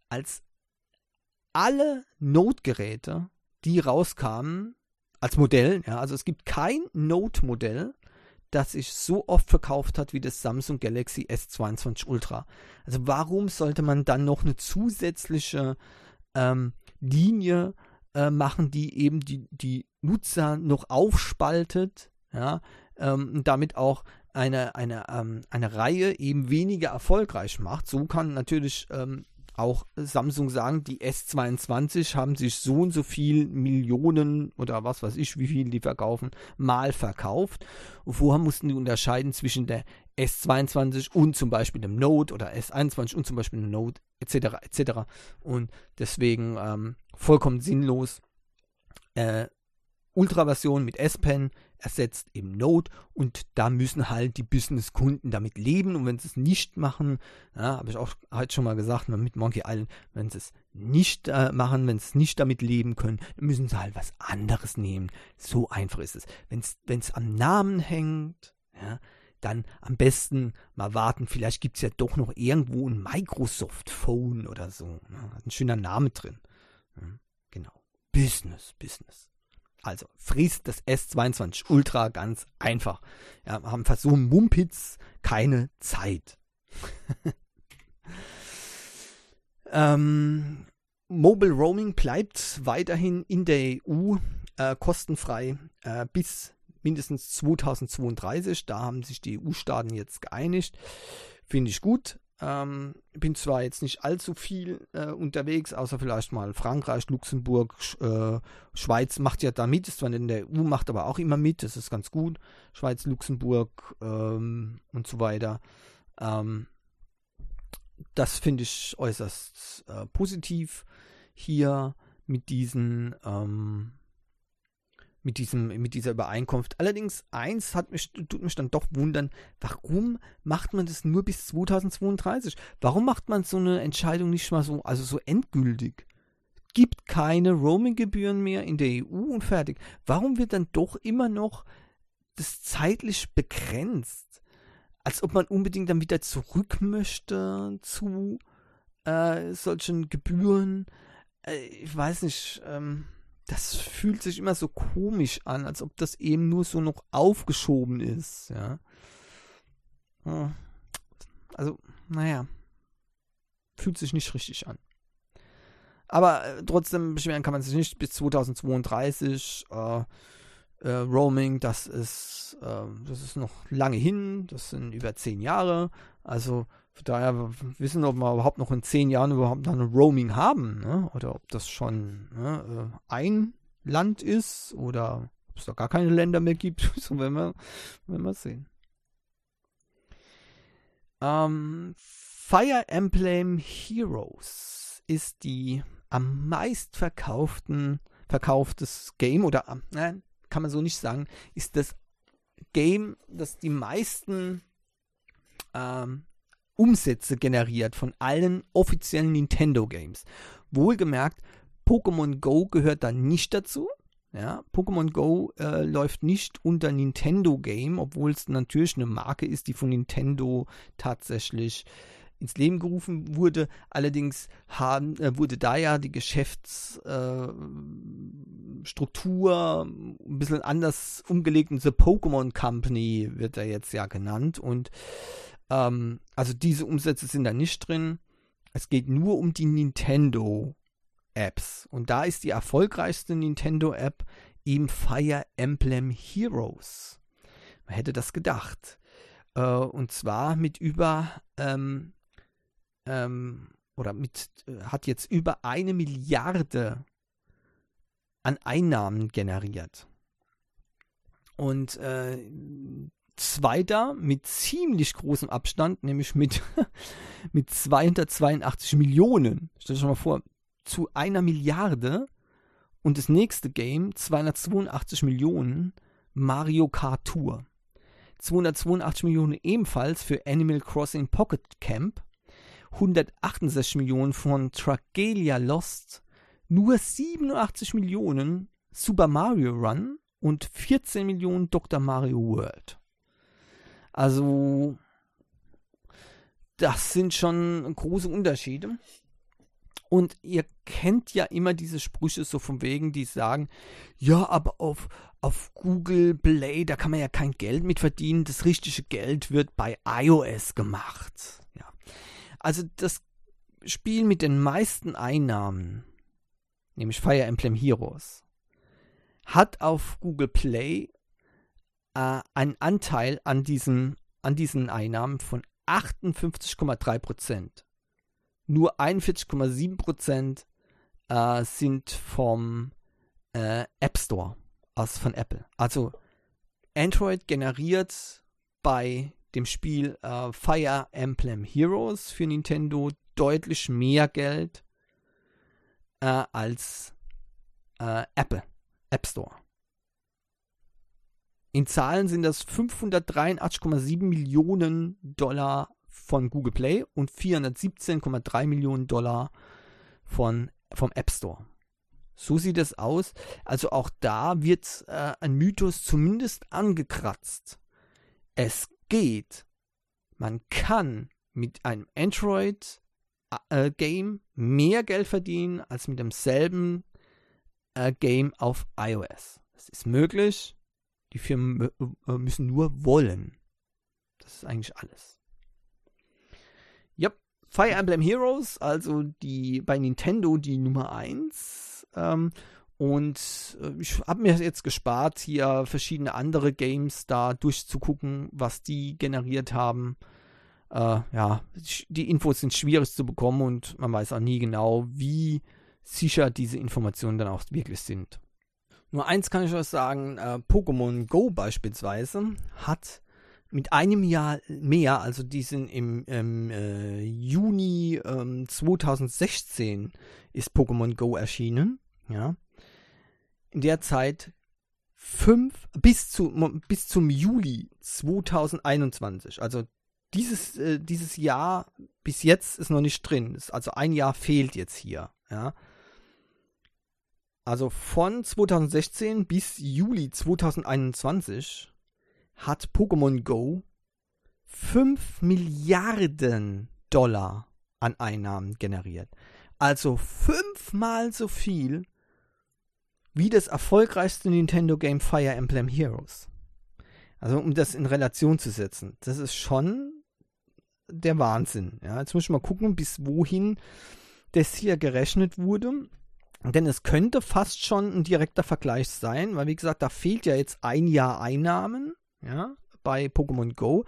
als alle Note-Geräte, die rauskamen, als Modell, ja, also es gibt kein Note-Modell, das sich so oft verkauft hat wie das Samsung Galaxy S22 Ultra. Also warum sollte man dann noch eine zusätzliche ähm, Linie äh, machen, die eben die, die Nutzer noch aufspaltet, ja, ähm, damit auch eine, eine, ähm, eine Reihe eben weniger erfolgreich macht. So kann natürlich ähm, auch Samsung sagen, die S22 haben sich so und so viel Millionen oder was weiß ich, wie viel die verkaufen, mal verkauft. Und vorher mussten die unterscheiden zwischen der S22 und zum Beispiel dem Note oder S21 und zum Beispiel dem Note etc. etc. Und deswegen ähm, vollkommen sinnlos. Äh, Ultra-Version mit S-Pen ersetzt eben Node und da müssen halt die Business-Kunden damit leben und wenn sie es nicht machen, ja, habe ich auch halt schon mal gesagt mit Monkey Island, wenn sie es nicht äh, machen, wenn sie es nicht damit leben können, müssen sie halt was anderes nehmen. So einfach ist es. Wenn es am Namen hängt, ja, dann am besten mal warten, vielleicht gibt es ja doch noch irgendwo ein Microsoft Phone oder so. Ne? Hat ein schöner Name drin. Ja, genau. Business, Business. Also frisst das S22 Ultra ganz einfach. Ja, haben so Mumpitz keine Zeit. ähm, Mobile Roaming bleibt weiterhin in der EU äh, kostenfrei äh, bis mindestens 2032. Da haben sich die EU-Staaten jetzt geeinigt. Finde ich gut. Ähm, bin zwar jetzt nicht allzu viel äh, unterwegs, außer vielleicht mal Frankreich, Luxemburg, Sch äh, Schweiz macht ja da mit, ist zwar in der EU, macht aber auch immer mit, das ist ganz gut. Schweiz, Luxemburg ähm, und so weiter. Ähm, das finde ich äußerst äh, positiv hier mit diesen ähm, mit, diesem, mit dieser Übereinkunft. Allerdings, eins hat mich, tut mich dann doch wundern, warum macht man das nur bis 2032? Warum macht man so eine Entscheidung nicht mal so, also so endgültig? Gibt keine Roaming-Gebühren mehr in der EU und fertig. Warum wird dann doch immer noch das zeitlich begrenzt? Als ob man unbedingt dann wieder zurück möchte zu äh, solchen Gebühren. Äh, ich weiß nicht, ähm, das fühlt sich immer so komisch an, als ob das eben nur so noch aufgeschoben ist, ja. Also, naja, fühlt sich nicht richtig an. Aber äh, trotzdem beschweren kann man sich nicht bis 2032. Äh, äh, Roaming, das ist, äh, das ist noch lange hin, das sind über zehn Jahre. Also daher wissen, ob wir überhaupt noch in zehn Jahren überhaupt noch ein Roaming haben, ne? oder ob das schon ne, äh, ein Land ist oder ob es da gar keine Länder mehr gibt. so werden wir, werden wir sehen. Ähm, Fire Emblem Heroes ist die am meist verkauften verkauftes Game oder äh, kann man so nicht sagen, ist das Game, das die meisten ähm, Umsätze generiert von allen offiziellen Nintendo Games. Wohlgemerkt, Pokémon Go gehört da nicht dazu. Ja, Pokémon Go äh, läuft nicht unter Nintendo Game, obwohl es natürlich eine Marke ist, die von Nintendo tatsächlich ins Leben gerufen wurde. Allerdings haben, äh, wurde da ja die Geschäftsstruktur äh, ein bisschen anders umgelegt. The Pokémon Company wird da jetzt ja genannt. Und ähm, also diese Umsätze sind da nicht drin. Es geht nur um die Nintendo Apps. Und da ist die erfolgreichste Nintendo App eben Fire Emblem Heroes. Man hätte das gedacht. Äh, und zwar mit über ähm, ähm, oder mit äh, hat jetzt über eine Milliarde an Einnahmen generiert. Und äh, Zweiter mit ziemlich großem Abstand, nämlich mit, mit 282 Millionen. Stell dir schon mal vor, zu einer Milliarde. Und das nächste Game, 282 Millionen, Mario Kart Tour. 282 Millionen ebenfalls für Animal Crossing Pocket Camp. 168 Millionen von Tragelia Lost. Nur 87 Millionen Super Mario Run und 14 Millionen Dr. Mario World. Also, das sind schon große Unterschiede. Und ihr kennt ja immer diese Sprüche so von wegen, die sagen, ja, aber auf, auf Google Play, da kann man ja kein Geld mit verdienen. Das richtige Geld wird bei iOS gemacht. Ja. Also das Spiel mit den meisten Einnahmen, nämlich Fire Emblem Heroes, hat auf Google Play äh, einen Anteil an diesen, an diesen Einnahmen von 58,3 Prozent. Nur 41,7 Prozent äh, sind vom äh, App Store, also von Apple. Also Android generiert bei dem Spiel äh, Fire Emblem Heroes für Nintendo deutlich mehr Geld äh, als äh, Apple App Store. In Zahlen sind das 583,7 Millionen Dollar von Google Play und 417,3 Millionen Dollar von, vom App Store. So sieht es aus. Also auch da wird äh, ein Mythos zumindest angekratzt. Es geht. Man kann mit einem Android-Game äh, mehr Geld verdienen als mit demselben äh, Game auf iOS. Das ist möglich. Die Firmen äh, müssen nur wollen. Das ist eigentlich alles. Ja, Fire Emblem Heroes, also die bei Nintendo die Nummer 1. Ähm, und äh, ich habe mir jetzt gespart, hier verschiedene andere Games da durchzugucken, was die generiert haben. Äh, ja, die Infos sind schwierig zu bekommen und man weiß auch nie genau, wie sicher diese Informationen dann auch wirklich sind. Nur eins kann ich euch sagen, äh, Pokémon Go beispielsweise hat mit einem Jahr mehr, also die sind im, im äh, Juni ähm, 2016 ist Pokémon Go erschienen, ja. In der Zeit fünf bis zu bis zum Juli 2021, also dieses äh, dieses Jahr bis jetzt ist noch nicht drin, also ein Jahr fehlt jetzt hier, ja. Also von 2016 bis Juli 2021 hat Pokémon Go 5 Milliarden Dollar an Einnahmen generiert. Also fünfmal so viel wie das erfolgreichste Nintendo Game Fire Emblem Heroes. Also um das in Relation zu setzen, das ist schon der Wahnsinn. Ja, jetzt muss ich mal gucken, bis wohin das hier gerechnet wurde. Denn es könnte fast schon ein direkter Vergleich sein, weil wie gesagt, da fehlt ja jetzt ein Jahr Einnahmen ja, bei Pokémon Go.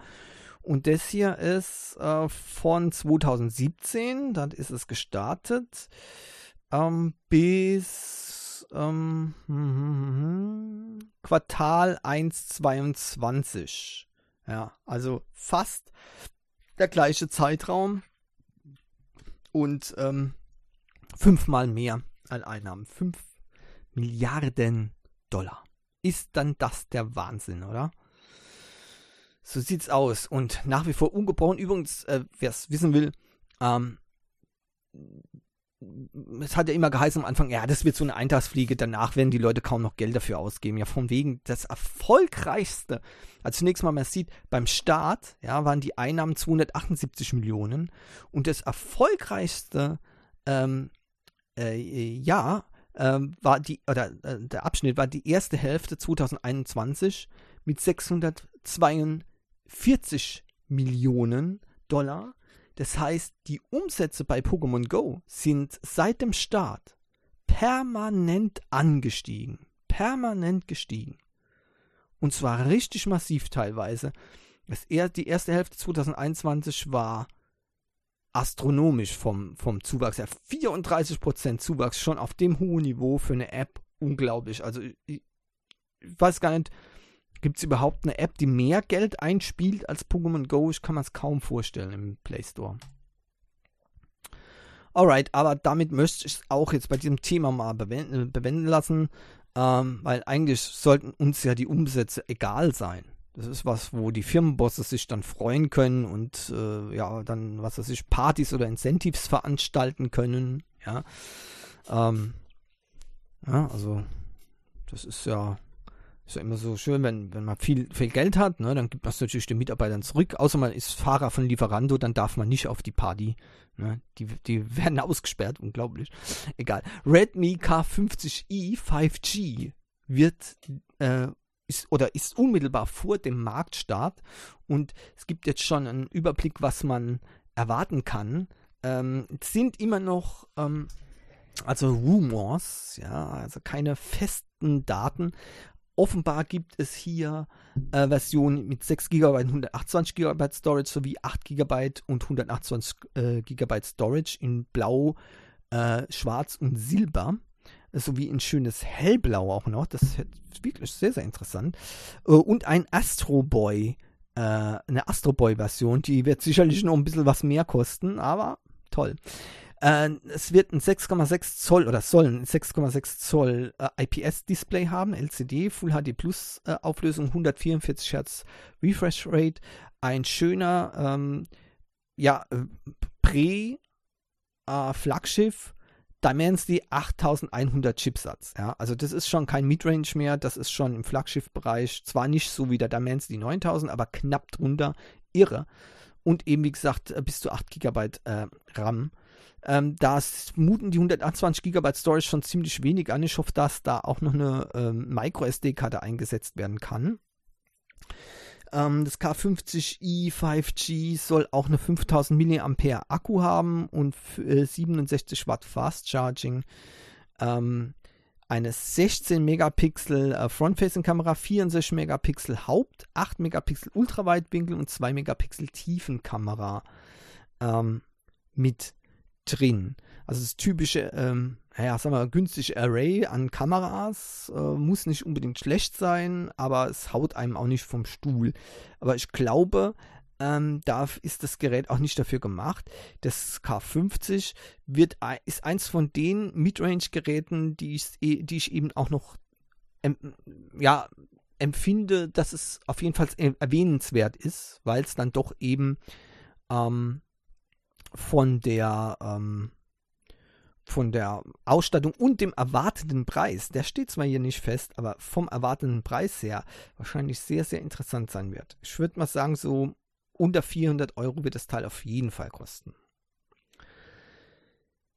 Und das hier ist äh, von 2017, dann ist es gestartet, ähm, bis ähm, Quartal 1,22. Ja, also fast der gleiche Zeitraum und ähm, fünfmal mehr an Einnahmen. 5 Milliarden Dollar. Ist dann das der Wahnsinn, oder? So sieht's aus. Und nach wie vor ungebrochen. Übrigens, äh, wer es wissen will, ähm, es hat ja immer geheißen am Anfang, ja, das wird so eine Eintagsfliege, danach werden die Leute kaum noch Geld dafür ausgeben. Ja, von wegen das erfolgreichste. Also zunächst mal, man sieht, beim Start, ja, waren die Einnahmen 278 Millionen und das erfolgreichste ähm, äh, Jahr äh, war die, oder äh, der Abschnitt war die erste Hälfte 2021 mit 642 40 Millionen Dollar. Das heißt, die Umsätze bei Pokémon Go sind seit dem Start permanent angestiegen. Permanent gestiegen. Und zwar richtig massiv teilweise. Das er, die erste Hälfte 2021 war astronomisch vom, vom Zuwachs her. 34% Zuwachs schon auf dem hohen Niveau für eine App. Unglaublich. Also ich, ich weiß gar nicht, Gibt es überhaupt eine App, die mehr Geld einspielt als Pokémon Go? Ich kann mir es kaum vorstellen im Play Store. Alright, aber damit möchte ich es auch jetzt bei diesem Thema mal bewenden, bewenden lassen, ähm, weil eigentlich sollten uns ja die Umsätze egal sein. Das ist was, wo die Firmenbosse sich dann freuen können und äh, ja, dann, was weiß ich, Partys oder Incentives veranstalten können. Ja, ähm, ja also das ist ja ist ja immer so schön, wenn, wenn man viel, viel Geld hat, ne, dann gibt man es natürlich den Mitarbeitern zurück. Außer man ist Fahrer von Lieferando, dann darf man nicht auf die Party. Ne? Die, die werden ausgesperrt, unglaublich. Egal. Redmi K50i 5G wird äh, ist oder ist unmittelbar vor dem Marktstart und es gibt jetzt schon einen Überblick, was man erwarten kann. Ähm, sind immer noch ähm, also Rumors, ja, also keine festen Daten. Offenbar gibt es hier äh, Versionen mit 6 GB, 128 GB Storage sowie 8 GB und 128 äh, GB Storage in Blau, äh, Schwarz und Silber. Sowie in schönes Hellblau auch noch. Das ist wirklich sehr, sehr interessant. Äh, und ein Astro Boy, äh, eine Astro Boy Version. Die wird sicherlich noch ein bisschen was mehr kosten, aber toll. Äh, es wird ein 6,6 Zoll oder soll ein 6,6 Zoll IPS-Display haben, LCD, Full HD Plus Auflösung, 144 Hertz Refresh Rate, ein schöner, ähm, ja, Prä-Flaggschiff. Dimensity 8100 Chipsatz. Ja, also das ist schon kein Midrange mehr, das ist schon im Flaggschiff-Bereich, zwar nicht so wie der Dimensity 9000, aber knapp drunter, irre. Und eben, wie gesagt, äh, bis zu 8 GB äh, RAM. Ähm, da muten die 128 GB Storage schon ziemlich wenig an. Ich hoffe, dass da auch noch eine ähm, Micro-SD-Karte eingesetzt werden kann. Ähm, das K50i 5G soll auch eine 5000 mAh Akku haben und äh, 67 Watt Fast Charging. Ähm, eine 16 Megapixel äh, Front-Facing-Kamera, 64 Megapixel Haupt, 8 Megapixel Ultraweitwinkel und 2 Megapixel Tiefenkamera ähm, mit drin. Also das typische, ähm, naja, sagen wir, günstige Array an Kameras äh, muss nicht unbedingt schlecht sein, aber es haut einem auch nicht vom Stuhl. Aber ich glaube, ähm, da ist das Gerät auch nicht dafür gemacht. Das K50 wird, ist eins von den Midrange-Geräten, die ich, die ich eben auch noch ähm, ja, empfinde, dass es auf jeden Fall erwähnenswert ist, weil es dann doch eben ähm, von der ähm, von der Ausstattung und dem erwarteten Preis, der steht zwar hier nicht fest, aber vom erwarteten Preis her wahrscheinlich sehr, sehr interessant sein wird. Ich würde mal sagen, so unter 400 Euro wird das Teil auf jeden Fall kosten.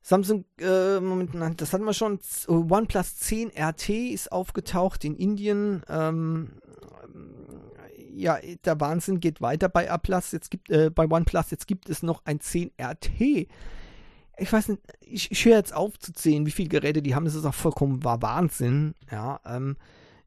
Samsung, äh, Moment, das hatten wir schon. OnePlus 10 RT ist aufgetaucht in Indien. Ähm, ja, der Wahnsinn geht weiter bei Plus. Jetzt gibt, äh, bei OnePlus. Jetzt gibt es noch ein 10 RT. Ich weiß nicht, ich, ich höre jetzt auf zu zählen, wie viele Geräte die haben. Das ist auch vollkommen Wahnsinn. Ja, ähm,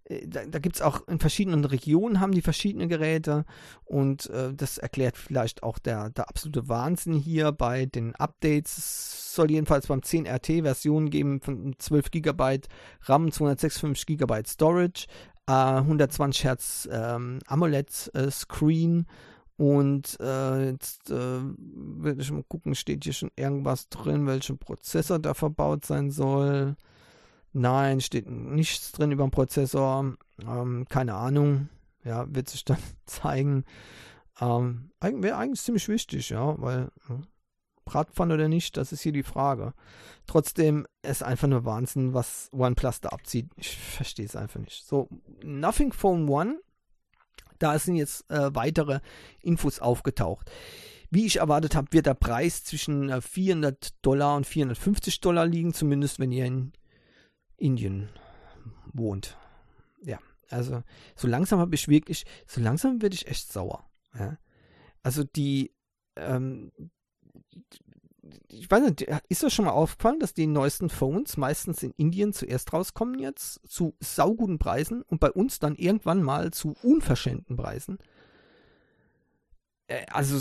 äh, da, da gibt es auch in verschiedenen Regionen haben die verschiedene Geräte und äh, das erklärt vielleicht auch der, der absolute Wahnsinn hier bei den Updates. Es soll jedenfalls beim 10RT Versionen geben von 12 GB RAM, 256 GB Storage, 120 Hertz ähm, AMOLED-Screen äh, und äh, jetzt äh, will ich mal gucken, steht hier schon irgendwas drin, welcher Prozessor da verbaut sein soll. Nein, steht nichts drin über den Prozessor. Ähm, keine Ahnung. Ja, wird sich dann zeigen. Ähm, Wäre eigentlich ziemlich wichtig, ja, weil Bratpfanne oder nicht, das ist hier die Frage. Trotzdem ist einfach nur Wahnsinn, was OnePlus da abzieht. Ich verstehe es einfach nicht. So, Nothing Phone One, da sind jetzt äh, weitere Infos aufgetaucht. Wie ich erwartet habe, wird der Preis zwischen äh, 400 Dollar und 450 Dollar liegen, zumindest wenn ihr in Indien wohnt. Ja, also so langsam habe ich wirklich, so langsam werde ich echt sauer. Ja? Also die, ähm, ich weiß nicht, ist das schon mal aufgefallen, dass die neuesten Phones meistens in Indien zuerst rauskommen jetzt zu sauguten Preisen und bei uns dann irgendwann mal zu unverschämten Preisen? Äh, also,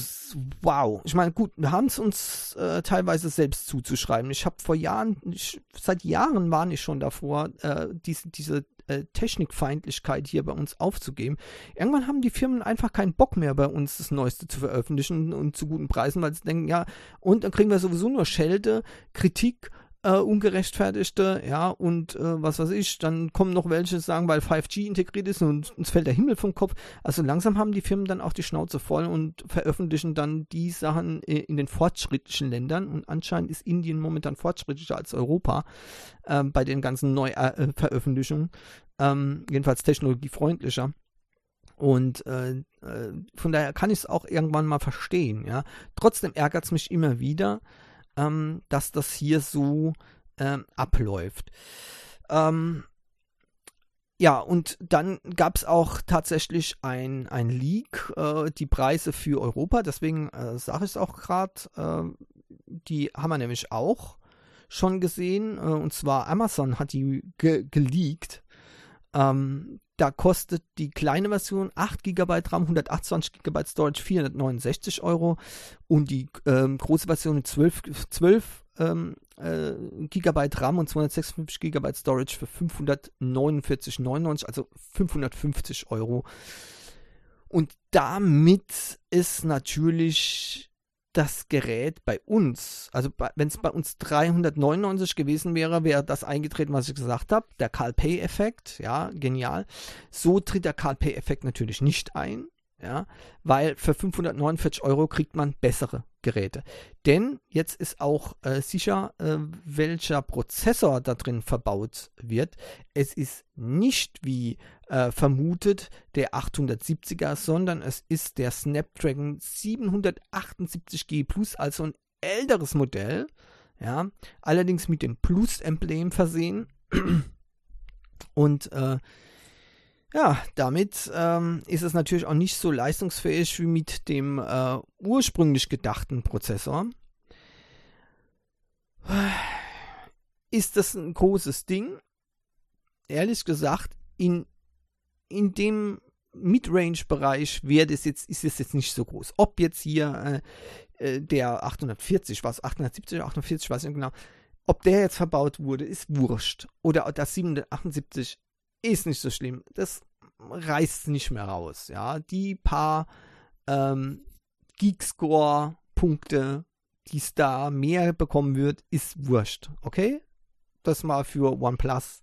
wow. Ich meine, gut, wir haben es uns äh, teilweise selbst zuzuschreiben. Ich habe vor Jahren, ich, seit Jahren warne ich schon davor, äh, diese, diese äh, Technikfeindlichkeit hier bei uns aufzugeben. Irgendwann haben die Firmen einfach keinen Bock mehr, bei uns das Neueste zu veröffentlichen und zu guten Preisen, weil sie denken, ja, und dann kriegen wir sowieso nur Schelte, Kritik äh, ungerechtfertigte, ja, und äh, was weiß ich, dann kommen noch welche, sagen, weil 5G integriert ist und uns fällt der Himmel vom Kopf. Also langsam haben die Firmen dann auch die Schnauze voll und veröffentlichen dann die Sachen äh, in den fortschrittlichen Ländern und anscheinend ist Indien momentan fortschrittlicher als Europa äh, bei den ganzen Neuveröffentlichungen, äh, ähm, jedenfalls technologiefreundlicher. Und äh, äh, von daher kann ich es auch irgendwann mal verstehen, ja. Trotzdem ärgert es mich immer wieder, ähm, dass das hier so ähm, abläuft. Ähm, ja, und dann gab es auch tatsächlich ein, ein Leak, äh, die Preise für Europa, deswegen äh, sage ich es auch gerade, äh, die haben wir nämlich auch schon gesehen, äh, und zwar Amazon hat die ge geleakt. Ähm, da kostet die kleine Version 8 GB RAM, 128 GB Storage 469 Euro und die ähm, große Version mit 12, 12 ähm, äh, GB RAM und 256 GB Storage für 549,99, also 550 Euro. Und damit ist natürlich das Gerät bei uns, also wenn es bei uns 399 gewesen wäre, wäre das eingetreten, was ich gesagt habe, der Carl Pay-Effekt, ja, genial. So tritt der Carl Pay-Effekt natürlich nicht ein ja, weil für 549 Euro kriegt man bessere Geräte. Denn jetzt ist auch äh, sicher, äh, welcher Prozessor da drin verbaut wird. Es ist nicht wie äh, vermutet der 870er, sondern es ist der Snapdragon 778G Plus, also ein älteres Modell. Ja, allerdings mit dem Plus-Emblem versehen. Und äh, ja, damit ähm, ist es natürlich auch nicht so leistungsfähig wie mit dem äh, ursprünglich gedachten Prozessor. Ist das ein großes Ding? Ehrlich gesagt, in, in dem Midrange-Bereich wäre jetzt, ist es jetzt nicht so groß. Ob jetzt hier äh, äh der 840, was 870 oder 840, weiß ich nicht genau, ob der jetzt verbaut wurde, ist wurscht. Oder das 778 ist nicht so schlimm. Das reißt nicht mehr raus. Ja, die paar ähm, Geekscore-Punkte, die es da mehr bekommen wird, ist wurscht. Okay? Das mal für OnePlus.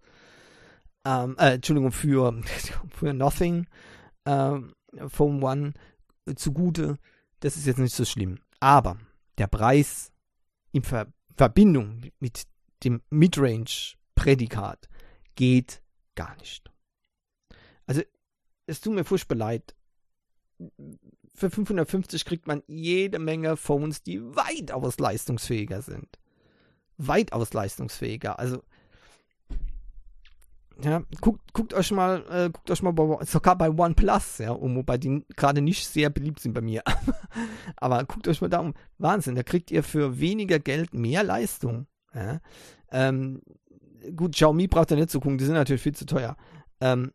Ähm, äh, Entschuldigung, für, für Nothing ähm, Phone One zugute. Das ist jetzt nicht so schlimm. Aber der Preis in Ver Verbindung mit dem Midrange-Prädikat geht gar nicht. Also, es tut mir furchtbar leid. Für 550 kriegt man jede Menge Phones, die weitaus leistungsfähiger sind. Weitaus leistungsfähiger. Also, ja, guckt, guckt euch mal, äh, guckt euch mal bei, sogar bei OnePlus, ja, um, wobei die gerade nicht sehr beliebt sind bei mir. Aber guckt euch mal da um. Wahnsinn, da kriegt ihr für weniger Geld mehr Leistung. Ja. Ähm, gut, Xiaomi braucht ihr nicht zu gucken, die sind natürlich viel zu teuer. Ähm,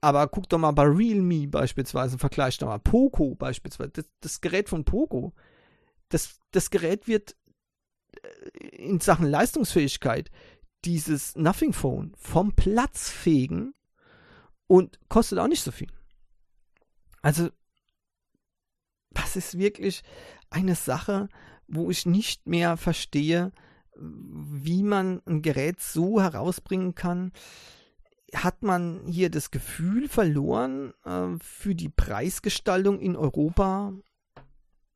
aber guck doch mal bei Realme beispielsweise, vergleich doch mal Poco beispielsweise. Das, das Gerät von Poco, das, das Gerät wird äh, in Sachen Leistungsfähigkeit dieses Nothing Phone vom Platz fegen und kostet auch nicht so viel. Also, das ist wirklich eine Sache, wo ich nicht mehr verstehe, wie man ein Gerät so herausbringen kann. Hat man hier das Gefühl verloren äh, für die Preisgestaltung in Europa?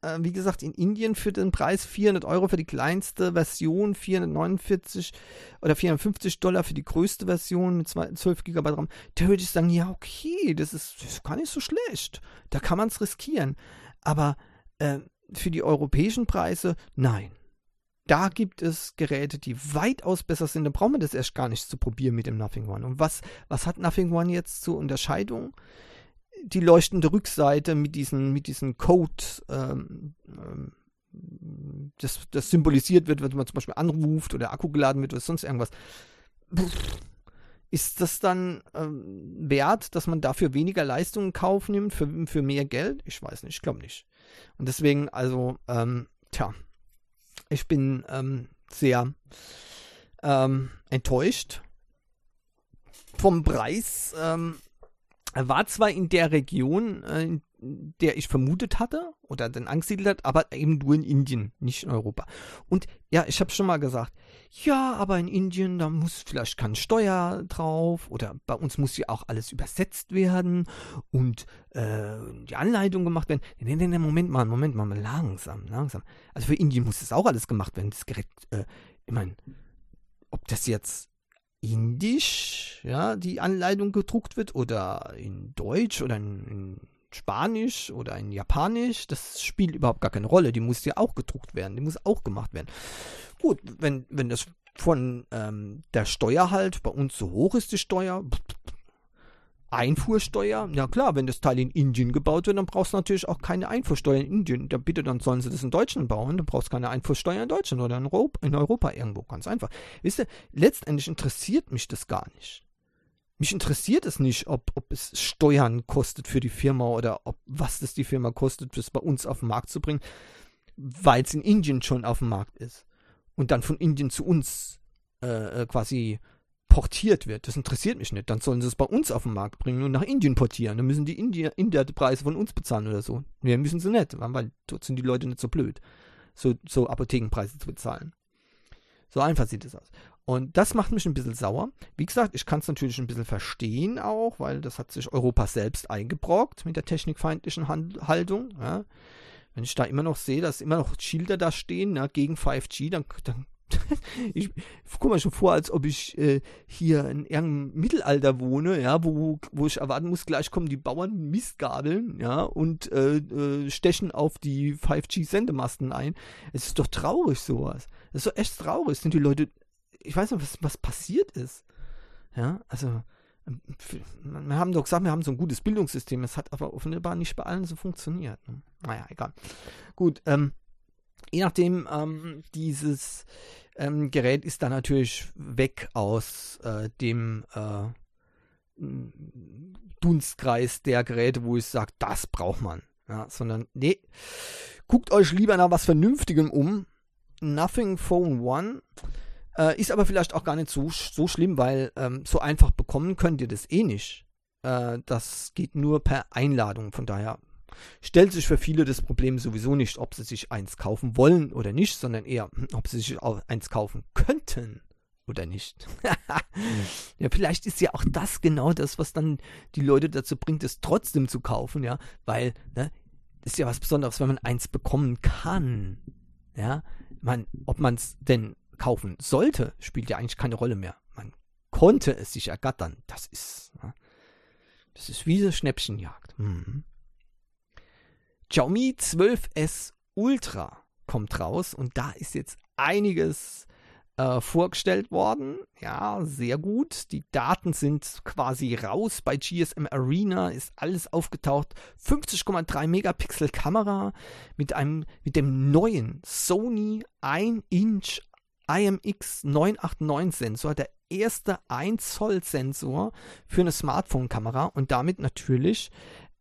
Äh, wie gesagt, in Indien für den Preis 400 Euro für die kleinste Version, 449 oder 450 Dollar für die größte Version mit 12 GB RAM. Da würde ich sagen, ja, okay, das ist, das ist gar nicht so schlecht. Da kann man es riskieren. Aber äh, für die europäischen Preise, nein da gibt es Geräte, die weitaus besser sind. Da brauchen wir das erst gar nicht zu probieren mit dem Nothing One. Und was, was hat Nothing One jetzt zur Unterscheidung? Die leuchtende Rückseite mit diesen, mit diesen Code, ähm, ähm, das, das symbolisiert wird, wenn man zum Beispiel anruft oder Akku geladen wird oder sonst irgendwas. Ist das dann ähm, wert, dass man dafür weniger Leistung in Kauf nimmt, für, für mehr Geld? Ich weiß nicht, ich glaube nicht. Und deswegen, also, ähm, tja, ich bin ähm, sehr ähm, enttäuscht vom Preis. Ähm, er war zwar in der Region, äh, in der ich vermutet hatte oder dann angesiedelt hat, aber eben nur in Indien, nicht in Europa. Und ja, ich habe schon mal gesagt, ja, aber in Indien, da muss vielleicht kein Steuer drauf oder bei uns muss ja auch alles übersetzt werden und äh, die Anleitung gemacht werden. Nee, nee, nee, Moment mal, Moment mal, langsam, langsam. Also für Indien muss das auch alles gemacht werden. Das Gerät, äh, ich meine, ob das jetzt indisch, ja, die Anleitung gedruckt wird oder in Deutsch oder in, in Spanisch oder in Japanisch, das spielt überhaupt gar keine Rolle. Die muss ja auch gedruckt werden, die muss auch gemacht werden. Gut, wenn, wenn das von ähm, der Steuer halt bei uns so hoch ist, die Steuer, Einfuhrsteuer, ja klar, wenn das Teil in Indien gebaut wird, dann brauchst du natürlich auch keine Einfuhrsteuer in Indien. Ja, bitte, dann sollen sie das in Deutschland bauen, dann brauchst du keine Einfuhrsteuer in Deutschland oder in Europa, in Europa irgendwo, ganz einfach. Wisst ihr, letztendlich interessiert mich das gar nicht. Mich interessiert es nicht, ob, ob es Steuern kostet für die Firma oder ob was das die Firma kostet, das bei uns auf den Markt zu bringen, weil es in Indien schon auf dem Markt ist und dann von Indien zu uns äh, äh, quasi portiert wird. Das interessiert mich nicht. Dann sollen sie es bei uns auf den Markt bringen und nach Indien portieren. Dann müssen die Indier, Indier die Preise von uns bezahlen oder so. Wir müssen sie nicht, weil dort sind die Leute nicht so blöd, so, so Apothekenpreise zu bezahlen. So einfach sieht es aus. Und das macht mich ein bisschen sauer. Wie gesagt, ich kann es natürlich ein bisschen verstehen auch, weil das hat sich Europa selbst eingebrockt mit der technikfeindlichen Haltung. Ja. Wenn ich da immer noch sehe, dass immer noch Schilder da stehen ja, gegen 5G, dann, dann ich komme mir schon vor, als ob ich äh, hier in irgendeinem Mittelalter wohne, ja, wo, wo ich erwarten muss, gleich kommen die Bauern Mistgabeln, ja, und äh, äh, stechen auf die 5G-Sendemasten ein. Es ist doch traurig, sowas. Es ist doch echt traurig. Sind die Leute ich weiß nicht, was, was passiert ist. Ja, also, ähm, wir haben doch gesagt, wir haben so ein gutes Bildungssystem. Es hat aber offenbar nicht bei allen so funktioniert. Ne? Naja, egal. Gut, ähm, je nachdem, ähm, dieses ähm, Gerät ist dann natürlich weg aus äh, dem äh, Dunstkreis der Geräte, wo ich sage, das braucht man. Ja, sondern, nee, guckt euch lieber nach was Vernünftigem um. Nothing Phone One äh, ist aber vielleicht auch gar nicht so, so schlimm, weil ähm, so einfach bekommen könnt ihr das eh nicht. Äh, das geht nur per Einladung. Von daher stellt sich für viele das Problem sowieso nicht, ob sie sich eins kaufen wollen oder nicht, sondern eher, hm, ob sie sich auch eins kaufen könnten oder nicht. ja, vielleicht ist ja auch das genau das, was dann die Leute dazu bringt, es trotzdem zu kaufen, ja, weil, ne, ist ja was Besonderes, wenn man eins bekommen kann. Ja, man, ob man es denn kaufen sollte, spielt ja eigentlich keine Rolle mehr. Man konnte es sich ergattern. Das ist, das ist wie eine Schnäppchenjagd. Mhm. Xiaomi 12S Ultra kommt raus und da ist jetzt einiges äh, vorgestellt worden. Ja, sehr gut. Die Daten sind quasi raus. Bei GSM Arena ist alles aufgetaucht. 50,3 Megapixel Kamera mit einem mit dem neuen Sony 1 Inch IMX 989 Sensor, der erste 1 Zoll Sensor für eine Smartphone-Kamera und damit natürlich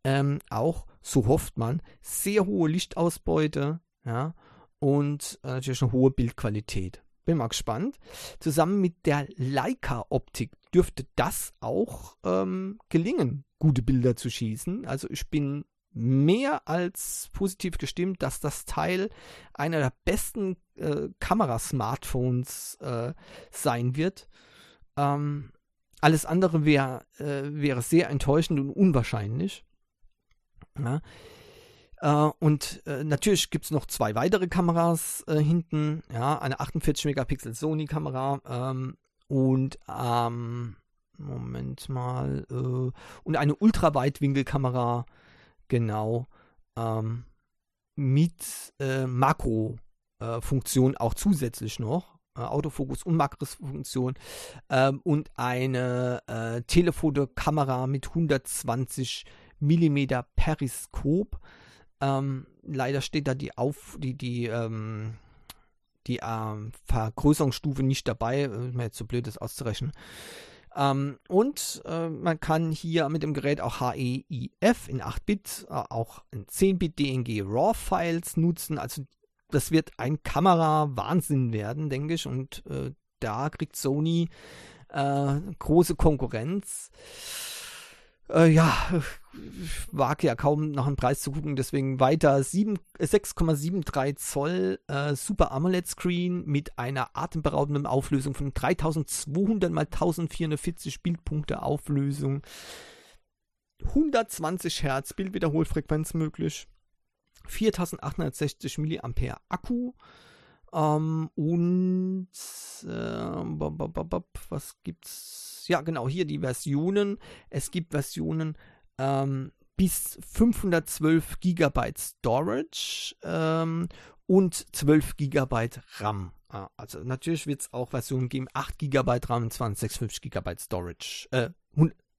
ähm, auch, so hofft man, sehr hohe Lichtausbeute ja, und äh, natürlich eine hohe Bildqualität. Bin mal gespannt. Zusammen mit der Leica-Optik dürfte das auch ähm, gelingen, gute Bilder zu schießen. Also ich bin mehr als positiv gestimmt, dass das Teil einer der besten äh, Kamerasmartphones äh, sein wird. Ähm, alles andere wär, äh, wäre sehr enttäuschend und unwahrscheinlich. Ja. Uh, und uh, natürlich gibt es noch zwei weitere Kameras uh, hinten. Ja, eine 48 Megapixel Sony-Kamera ähm, und ähm, Moment mal und eine Ultraweitwinkelkamera genau ähm, mit äh, Makro-Funktion äh, auch zusätzlich noch. Äh, Autofokus und Makrofunktion ähm, und eine äh, Telefotokamera mit 120 mm Periskop. Ähm, leider steht da die auf die die ähm, die ähm, Vergrößerungsstufe nicht dabei, ist mir jetzt so blöd, das auszurechnen. Ähm, und äh, man kann hier mit dem Gerät auch HEIF in 8-Bit, äh, auch in 10-Bit DNG RAW-Files nutzen. Also das wird ein Kamera-Wahnsinn werden, denke ich. Und äh, da kriegt Sony äh, große Konkurrenz. Äh, ja, ich wage ja kaum nach einem Preis zu gucken, deswegen weiter 6,73 Zoll äh, Super AMOLED Screen mit einer atemberaubenden Auflösung von 3200 x 1440 Bildpunkte Auflösung. 120 Hertz Bildwiederholfrequenz möglich. 4860 mAh Akku. Ähm, und äh, was gibt's? Ja, genau, hier die Versionen. Es gibt Versionen ähm, bis 512 GB Storage ähm, und 12 GB RAM. Also natürlich wird es auch Versionen geben, 8 GB RAM und 256 GB Storage. Äh,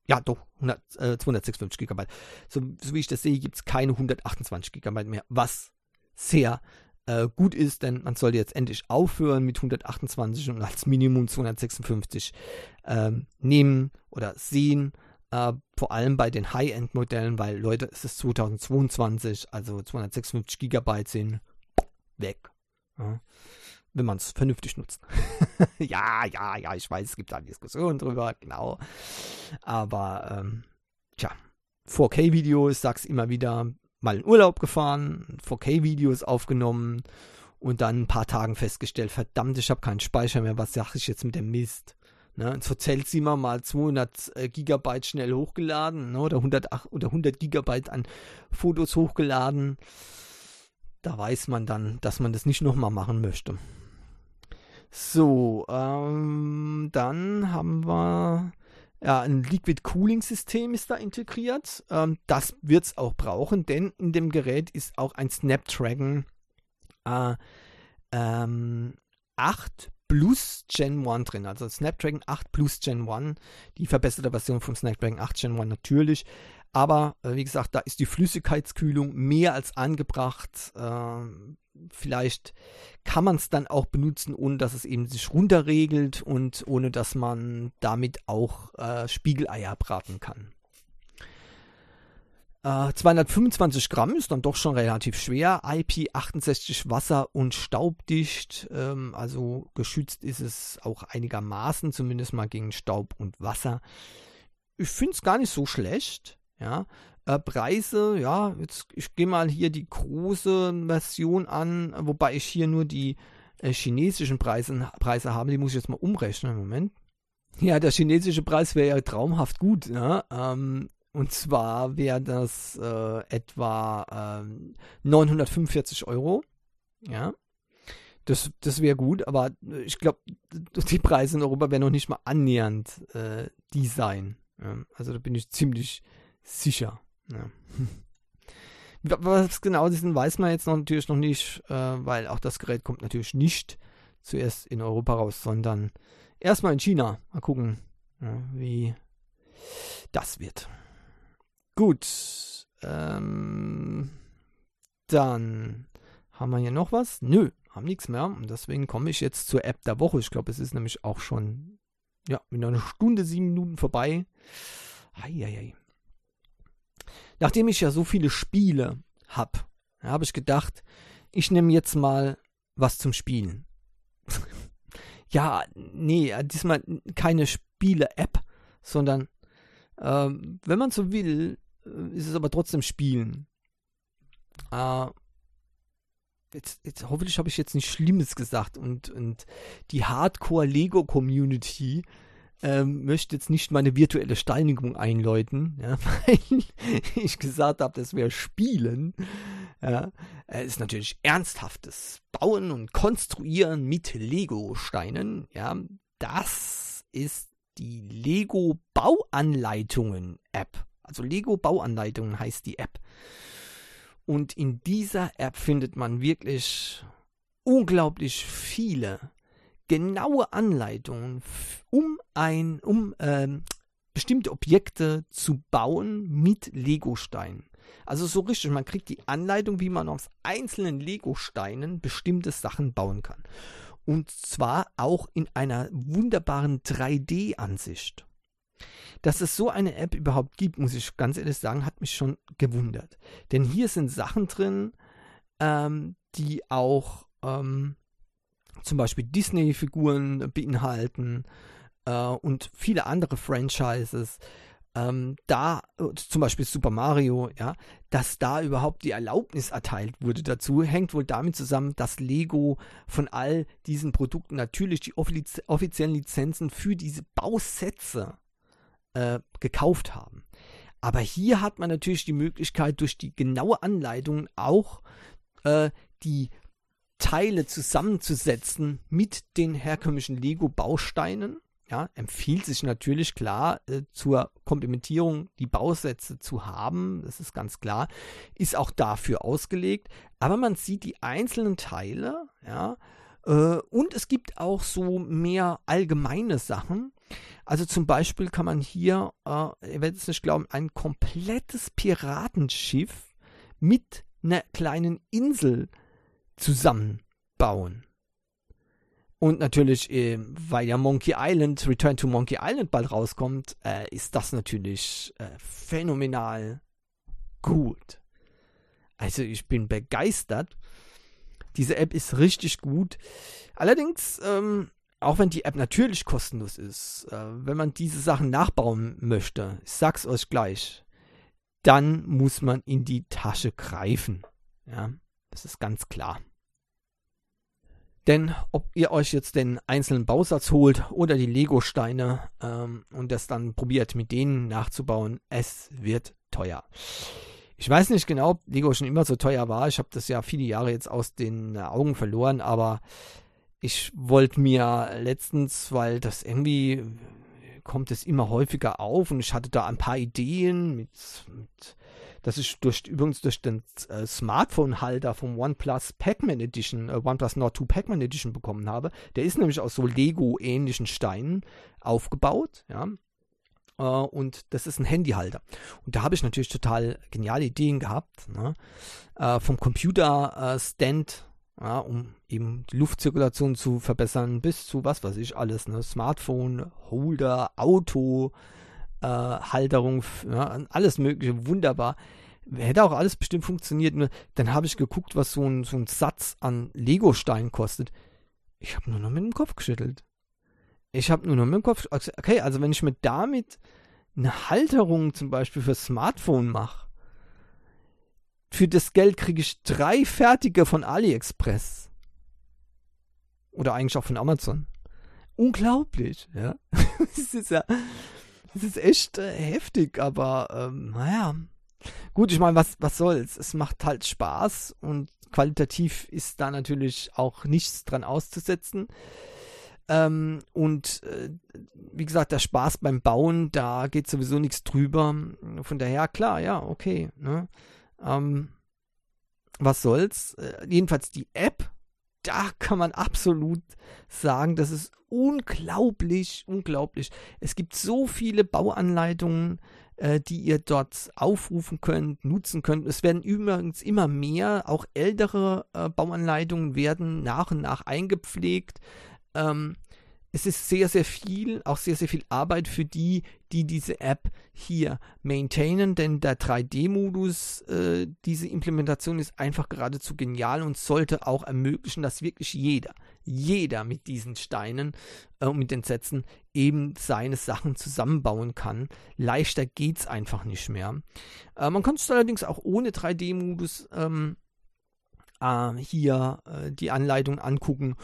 ja, doch, 100, äh, 256 GB. So, so, wie ich das sehe, gibt es keine 128 GB mehr, was sehr äh, gut ist, denn man sollte jetzt endlich aufhören mit 128 und als Minimum 256 ähm, nehmen oder sehen. Äh, vor allem bei den High-End-Modellen, weil Leute, es ist 2022, also 256 GB sind weg. Ja wenn man es vernünftig nutzt. ja, ja, ja, ich weiß, es gibt da Diskussionen drüber, genau. Aber, ähm, tja, 4K-Videos, sag's immer wieder, mal in Urlaub gefahren, 4K-Videos aufgenommen und dann ein paar Tagen festgestellt, verdammt, ich habe keinen Speicher mehr, was sag ich jetzt mit dem Mist? Ne, zur Zellzimmer mal 200 äh, Gigabyte schnell hochgeladen ne, oder, 100, oder 100 Gigabyte an Fotos hochgeladen. Da weiß man dann, dass man das nicht nochmal machen möchte. So, ähm, dann haben wir ja, ein Liquid Cooling System ist da integriert. Ähm, das wird es auch brauchen, denn in dem Gerät ist auch ein Snapdragon äh, ähm, 8 Plus Gen 1 drin. Also Snapdragon 8 Plus Gen 1, die verbesserte Version von Snapdragon 8 Gen 1 natürlich. Aber äh, wie gesagt, da ist die Flüssigkeitskühlung mehr als angebracht. Äh, vielleicht kann man es dann auch benutzen, ohne dass es eben sich runterregelt und ohne dass man damit auch äh, Spiegeleier braten kann. 225 äh, Gramm ist dann doch schon relativ schwer. IP68 wasser- und staubdicht. Ähm, also geschützt ist es auch einigermaßen, zumindest mal gegen Staub und Wasser. Ich finde es gar nicht so schlecht. Ja, äh, Preise, ja, jetzt ich gehe mal hier die große Version an, wobei ich hier nur die äh, chinesischen Preise, Preise habe, die muss ich jetzt mal umrechnen. Moment. Ja, der chinesische Preis wäre ja traumhaft gut. Ja? Ähm, und zwar wäre das äh, etwa ähm, 945 Euro. Ja. Das, das wäre gut, aber ich glaube, die Preise in Europa werden noch nicht mal annähernd äh, die sein. Ja? Also da bin ich ziemlich sicher. Ja. Was genau das sind, weiß man jetzt noch, natürlich noch nicht, äh, weil auch das Gerät kommt natürlich nicht zuerst in Europa raus, sondern erstmal in China. Mal gucken, ja, wie das wird. Gut. Ähm, dann haben wir hier noch was? Nö, haben nichts mehr. Und deswegen komme ich jetzt zur App der Woche. Ich glaube, es ist nämlich auch schon ja, mit einer Stunde, sieben Minuten vorbei. Eieiei nachdem ich ja so viele Spiele habe, habe ich gedacht, ich nehme jetzt mal was zum Spielen. ja, nee, diesmal keine Spiele-App, sondern äh, wenn man so will, äh, ist es aber trotzdem Spielen. Äh, jetzt, jetzt hoffentlich habe ich jetzt nichts Schlimmes gesagt und, und die Hardcore-Lego-Community ähm, möchte jetzt nicht meine virtuelle Steinigung einläuten, ja, weil ich gesagt habe, das wäre Spielen. Ja, ist natürlich ernsthaftes Bauen und Konstruieren mit Lego-Steinen. Ja, das ist die Lego Bauanleitungen App. Also Lego Bauanleitungen heißt die App. Und in dieser App findet man wirklich unglaublich viele genaue Anleitungen, um ein, um ähm, bestimmte Objekte zu bauen mit Legosteinen. Also so richtig, man kriegt die Anleitung, wie man aus einzelnen Legosteinen bestimmte Sachen bauen kann. Und zwar auch in einer wunderbaren 3D-Ansicht. Dass es so eine App überhaupt gibt, muss ich ganz ehrlich sagen, hat mich schon gewundert. Denn hier sind Sachen drin, ähm, die auch ähm, zum Beispiel Disney-Figuren beinhalten äh, und viele andere Franchises. ähm, da, zum Beispiel Super Mario, ja, dass da überhaupt die Erlaubnis erteilt wurde dazu, hängt wohl damit zusammen, dass Lego von all diesen Produkten natürlich die offiz offiziellen Lizenzen für diese Bausätze äh, gekauft haben. Aber hier hat man natürlich die Möglichkeit, durch die genaue Anleitung auch äh, die Teile zusammenzusetzen mit den herkömmlichen Lego-Bausteinen. Ja, empfiehlt sich natürlich klar äh, zur Komplementierung die Bausätze zu haben, das ist ganz klar, ist auch dafür ausgelegt, aber man sieht die einzelnen Teile, ja, äh, und es gibt auch so mehr allgemeine Sachen. Also zum Beispiel kann man hier, äh, ihr werdet es nicht glauben, ein komplettes Piratenschiff mit einer kleinen Insel zusammenbauen. Und natürlich, äh, weil ja Monkey Island, Return to Monkey Island bald rauskommt, äh, ist das natürlich äh, phänomenal gut. Also ich bin begeistert. Diese App ist richtig gut. Allerdings, ähm, auch wenn die App natürlich kostenlos ist, äh, wenn man diese Sachen nachbauen möchte, ich sag's euch gleich, dann muss man in die Tasche greifen. Ja, das ist ganz klar. Denn ob ihr euch jetzt den einzelnen Bausatz holt oder die Lego-Steine ähm, und das dann probiert mit denen nachzubauen, es wird teuer. Ich weiß nicht genau, ob Lego schon immer so teuer war. Ich habe das ja viele Jahre jetzt aus den Augen verloren, aber ich wollte mir letztens, weil das irgendwie kommt es immer häufiger auf und ich hatte da ein paar Ideen mit, mit das ich durch, übrigens durch den äh, Smartphone-Halter vom OnePlus Pac-Man Edition, äh, OnePlus Nord 2 Pac-Man Edition bekommen habe. Der ist nämlich aus so Lego-ähnlichen Steinen aufgebaut, ja. Uh, und das ist ein Handyhalter. Und da habe ich natürlich total geniale Ideen gehabt. Ne? Uh, vom Computer-Stand, uh, ja, um eben die Luftzirkulation zu verbessern, bis zu was weiß ich alles. Ne? Smartphone, Holder, Auto, äh, Halterung, ja, alles Mögliche, wunderbar. Hätte auch alles bestimmt funktioniert. Nur dann habe ich geguckt, was so ein, so ein Satz an Lego-Steinen kostet. Ich habe nur noch mit dem Kopf geschüttelt. Ich habe nur noch mit dem Kopf. Okay, also wenn ich mir damit eine Halterung zum Beispiel für Smartphone mache, für das Geld kriege ich drei fertige von AliExpress. Oder eigentlich auch von Amazon. Unglaublich, ja. das ist ja, das ist echt äh, heftig, aber ähm, naja. Gut, ich meine, was, was soll's? Es macht halt Spaß und qualitativ ist da natürlich auch nichts dran auszusetzen. Ähm, und äh, wie gesagt, der Spaß beim Bauen, da geht sowieso nichts drüber. Von daher, klar, ja, okay. Ne? Ähm, was soll's? Äh, jedenfalls die App, da kann man absolut sagen, das ist unglaublich, unglaublich. Es gibt so viele Bauanleitungen, äh, die ihr dort aufrufen könnt, nutzen könnt. Es werden übrigens immer mehr, auch ältere äh, Bauanleitungen werden nach und nach eingepflegt. Ähm, es ist sehr, sehr viel, auch sehr, sehr viel Arbeit für die, die diese App hier maintainen, denn der 3D-Modus, äh, diese Implementation ist einfach geradezu genial und sollte auch ermöglichen, dass wirklich jeder, jeder mit diesen Steinen äh, und mit den Sätzen eben seine Sachen zusammenbauen kann. Leichter geht es einfach nicht mehr. Äh, man kann es allerdings auch ohne 3D-Modus ähm, äh, hier äh, die Anleitung angucken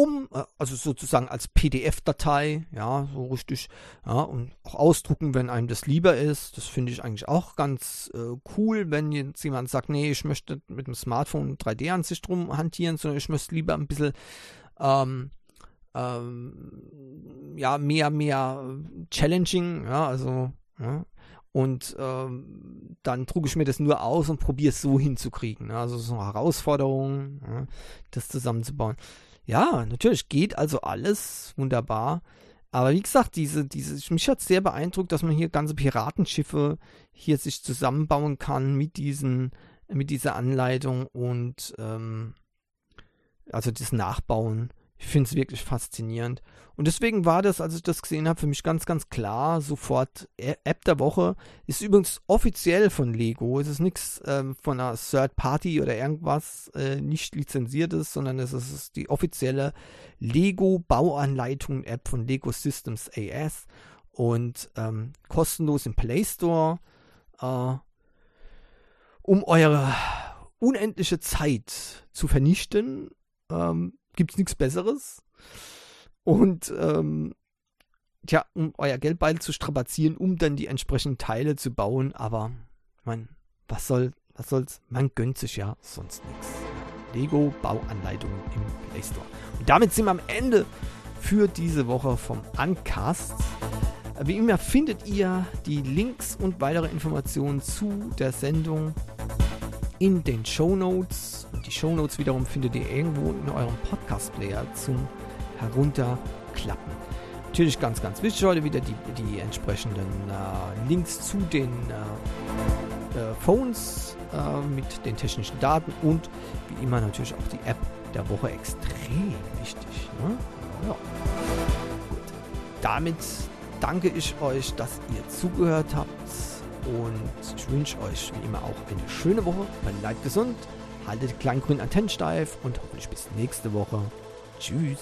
um, äh, also sozusagen als PDF-Datei, ja, so richtig, ja, und auch ausdrucken, wenn einem das lieber ist. Das finde ich eigentlich auch ganz äh, cool, wenn jetzt jemand sagt, nee, ich möchte mit dem Smartphone 3D-Ansicht rum hantieren, sondern ich möchte lieber ein bisschen, ähm, ähm, ja, mehr, mehr challenging, ja, also, ja, und ähm, dann drucke ich mir das nur aus und probiere es so hinzukriegen. Ne? Also so eine Herausforderung, ja, das zusammenzubauen. Ja, natürlich geht also alles wunderbar. Aber wie gesagt, diese, diese, mich hat sehr beeindruckt, dass man hier ganze Piratenschiffe hier sich zusammenbauen kann mit diesen, mit dieser Anleitung und ähm, also das Nachbauen. Ich finde es wirklich faszinierend. Und deswegen war das, als ich das gesehen habe, für mich ganz, ganz klar sofort App der Woche. Ist übrigens offiziell von Lego. Es ist nichts ähm, von einer Third Party oder irgendwas äh, nicht lizenziertes, sondern es ist die offizielle Lego Bauanleitung App von Lego Systems AS. und ähm, kostenlos im Play Store, äh, um eure unendliche Zeit zu vernichten. Ähm, Gibt es nichts Besseres. Und ähm, tja, um euer Geldbeutel zu strapazieren, um dann die entsprechenden Teile zu bauen. Aber, man, was soll, was soll's? Man gönnt sich ja sonst nichts. Lego Bauanleitung im Play Store. Und damit sind wir am Ende für diese Woche vom Uncast. Wie immer findet ihr die Links und weitere Informationen zu der Sendung in den Show Notes. Und die Show Notes wiederum findet ihr irgendwo in eurem Podcast-Player zum Herunterklappen. Natürlich ganz, ganz wichtig heute wieder die, die entsprechenden äh, Links zu den äh, äh, Phones äh, mit den technischen Daten und wie immer natürlich auch die App der Woche extrem wichtig. Ne? Ja. Gut. Damit danke ich euch, dass ihr zugehört habt und ich wünsche euch wie immer auch eine schöne Woche. Bleibt gesund, haltet kleingrün Antennen steif und hoffentlich bis nächste Woche. Tschüss.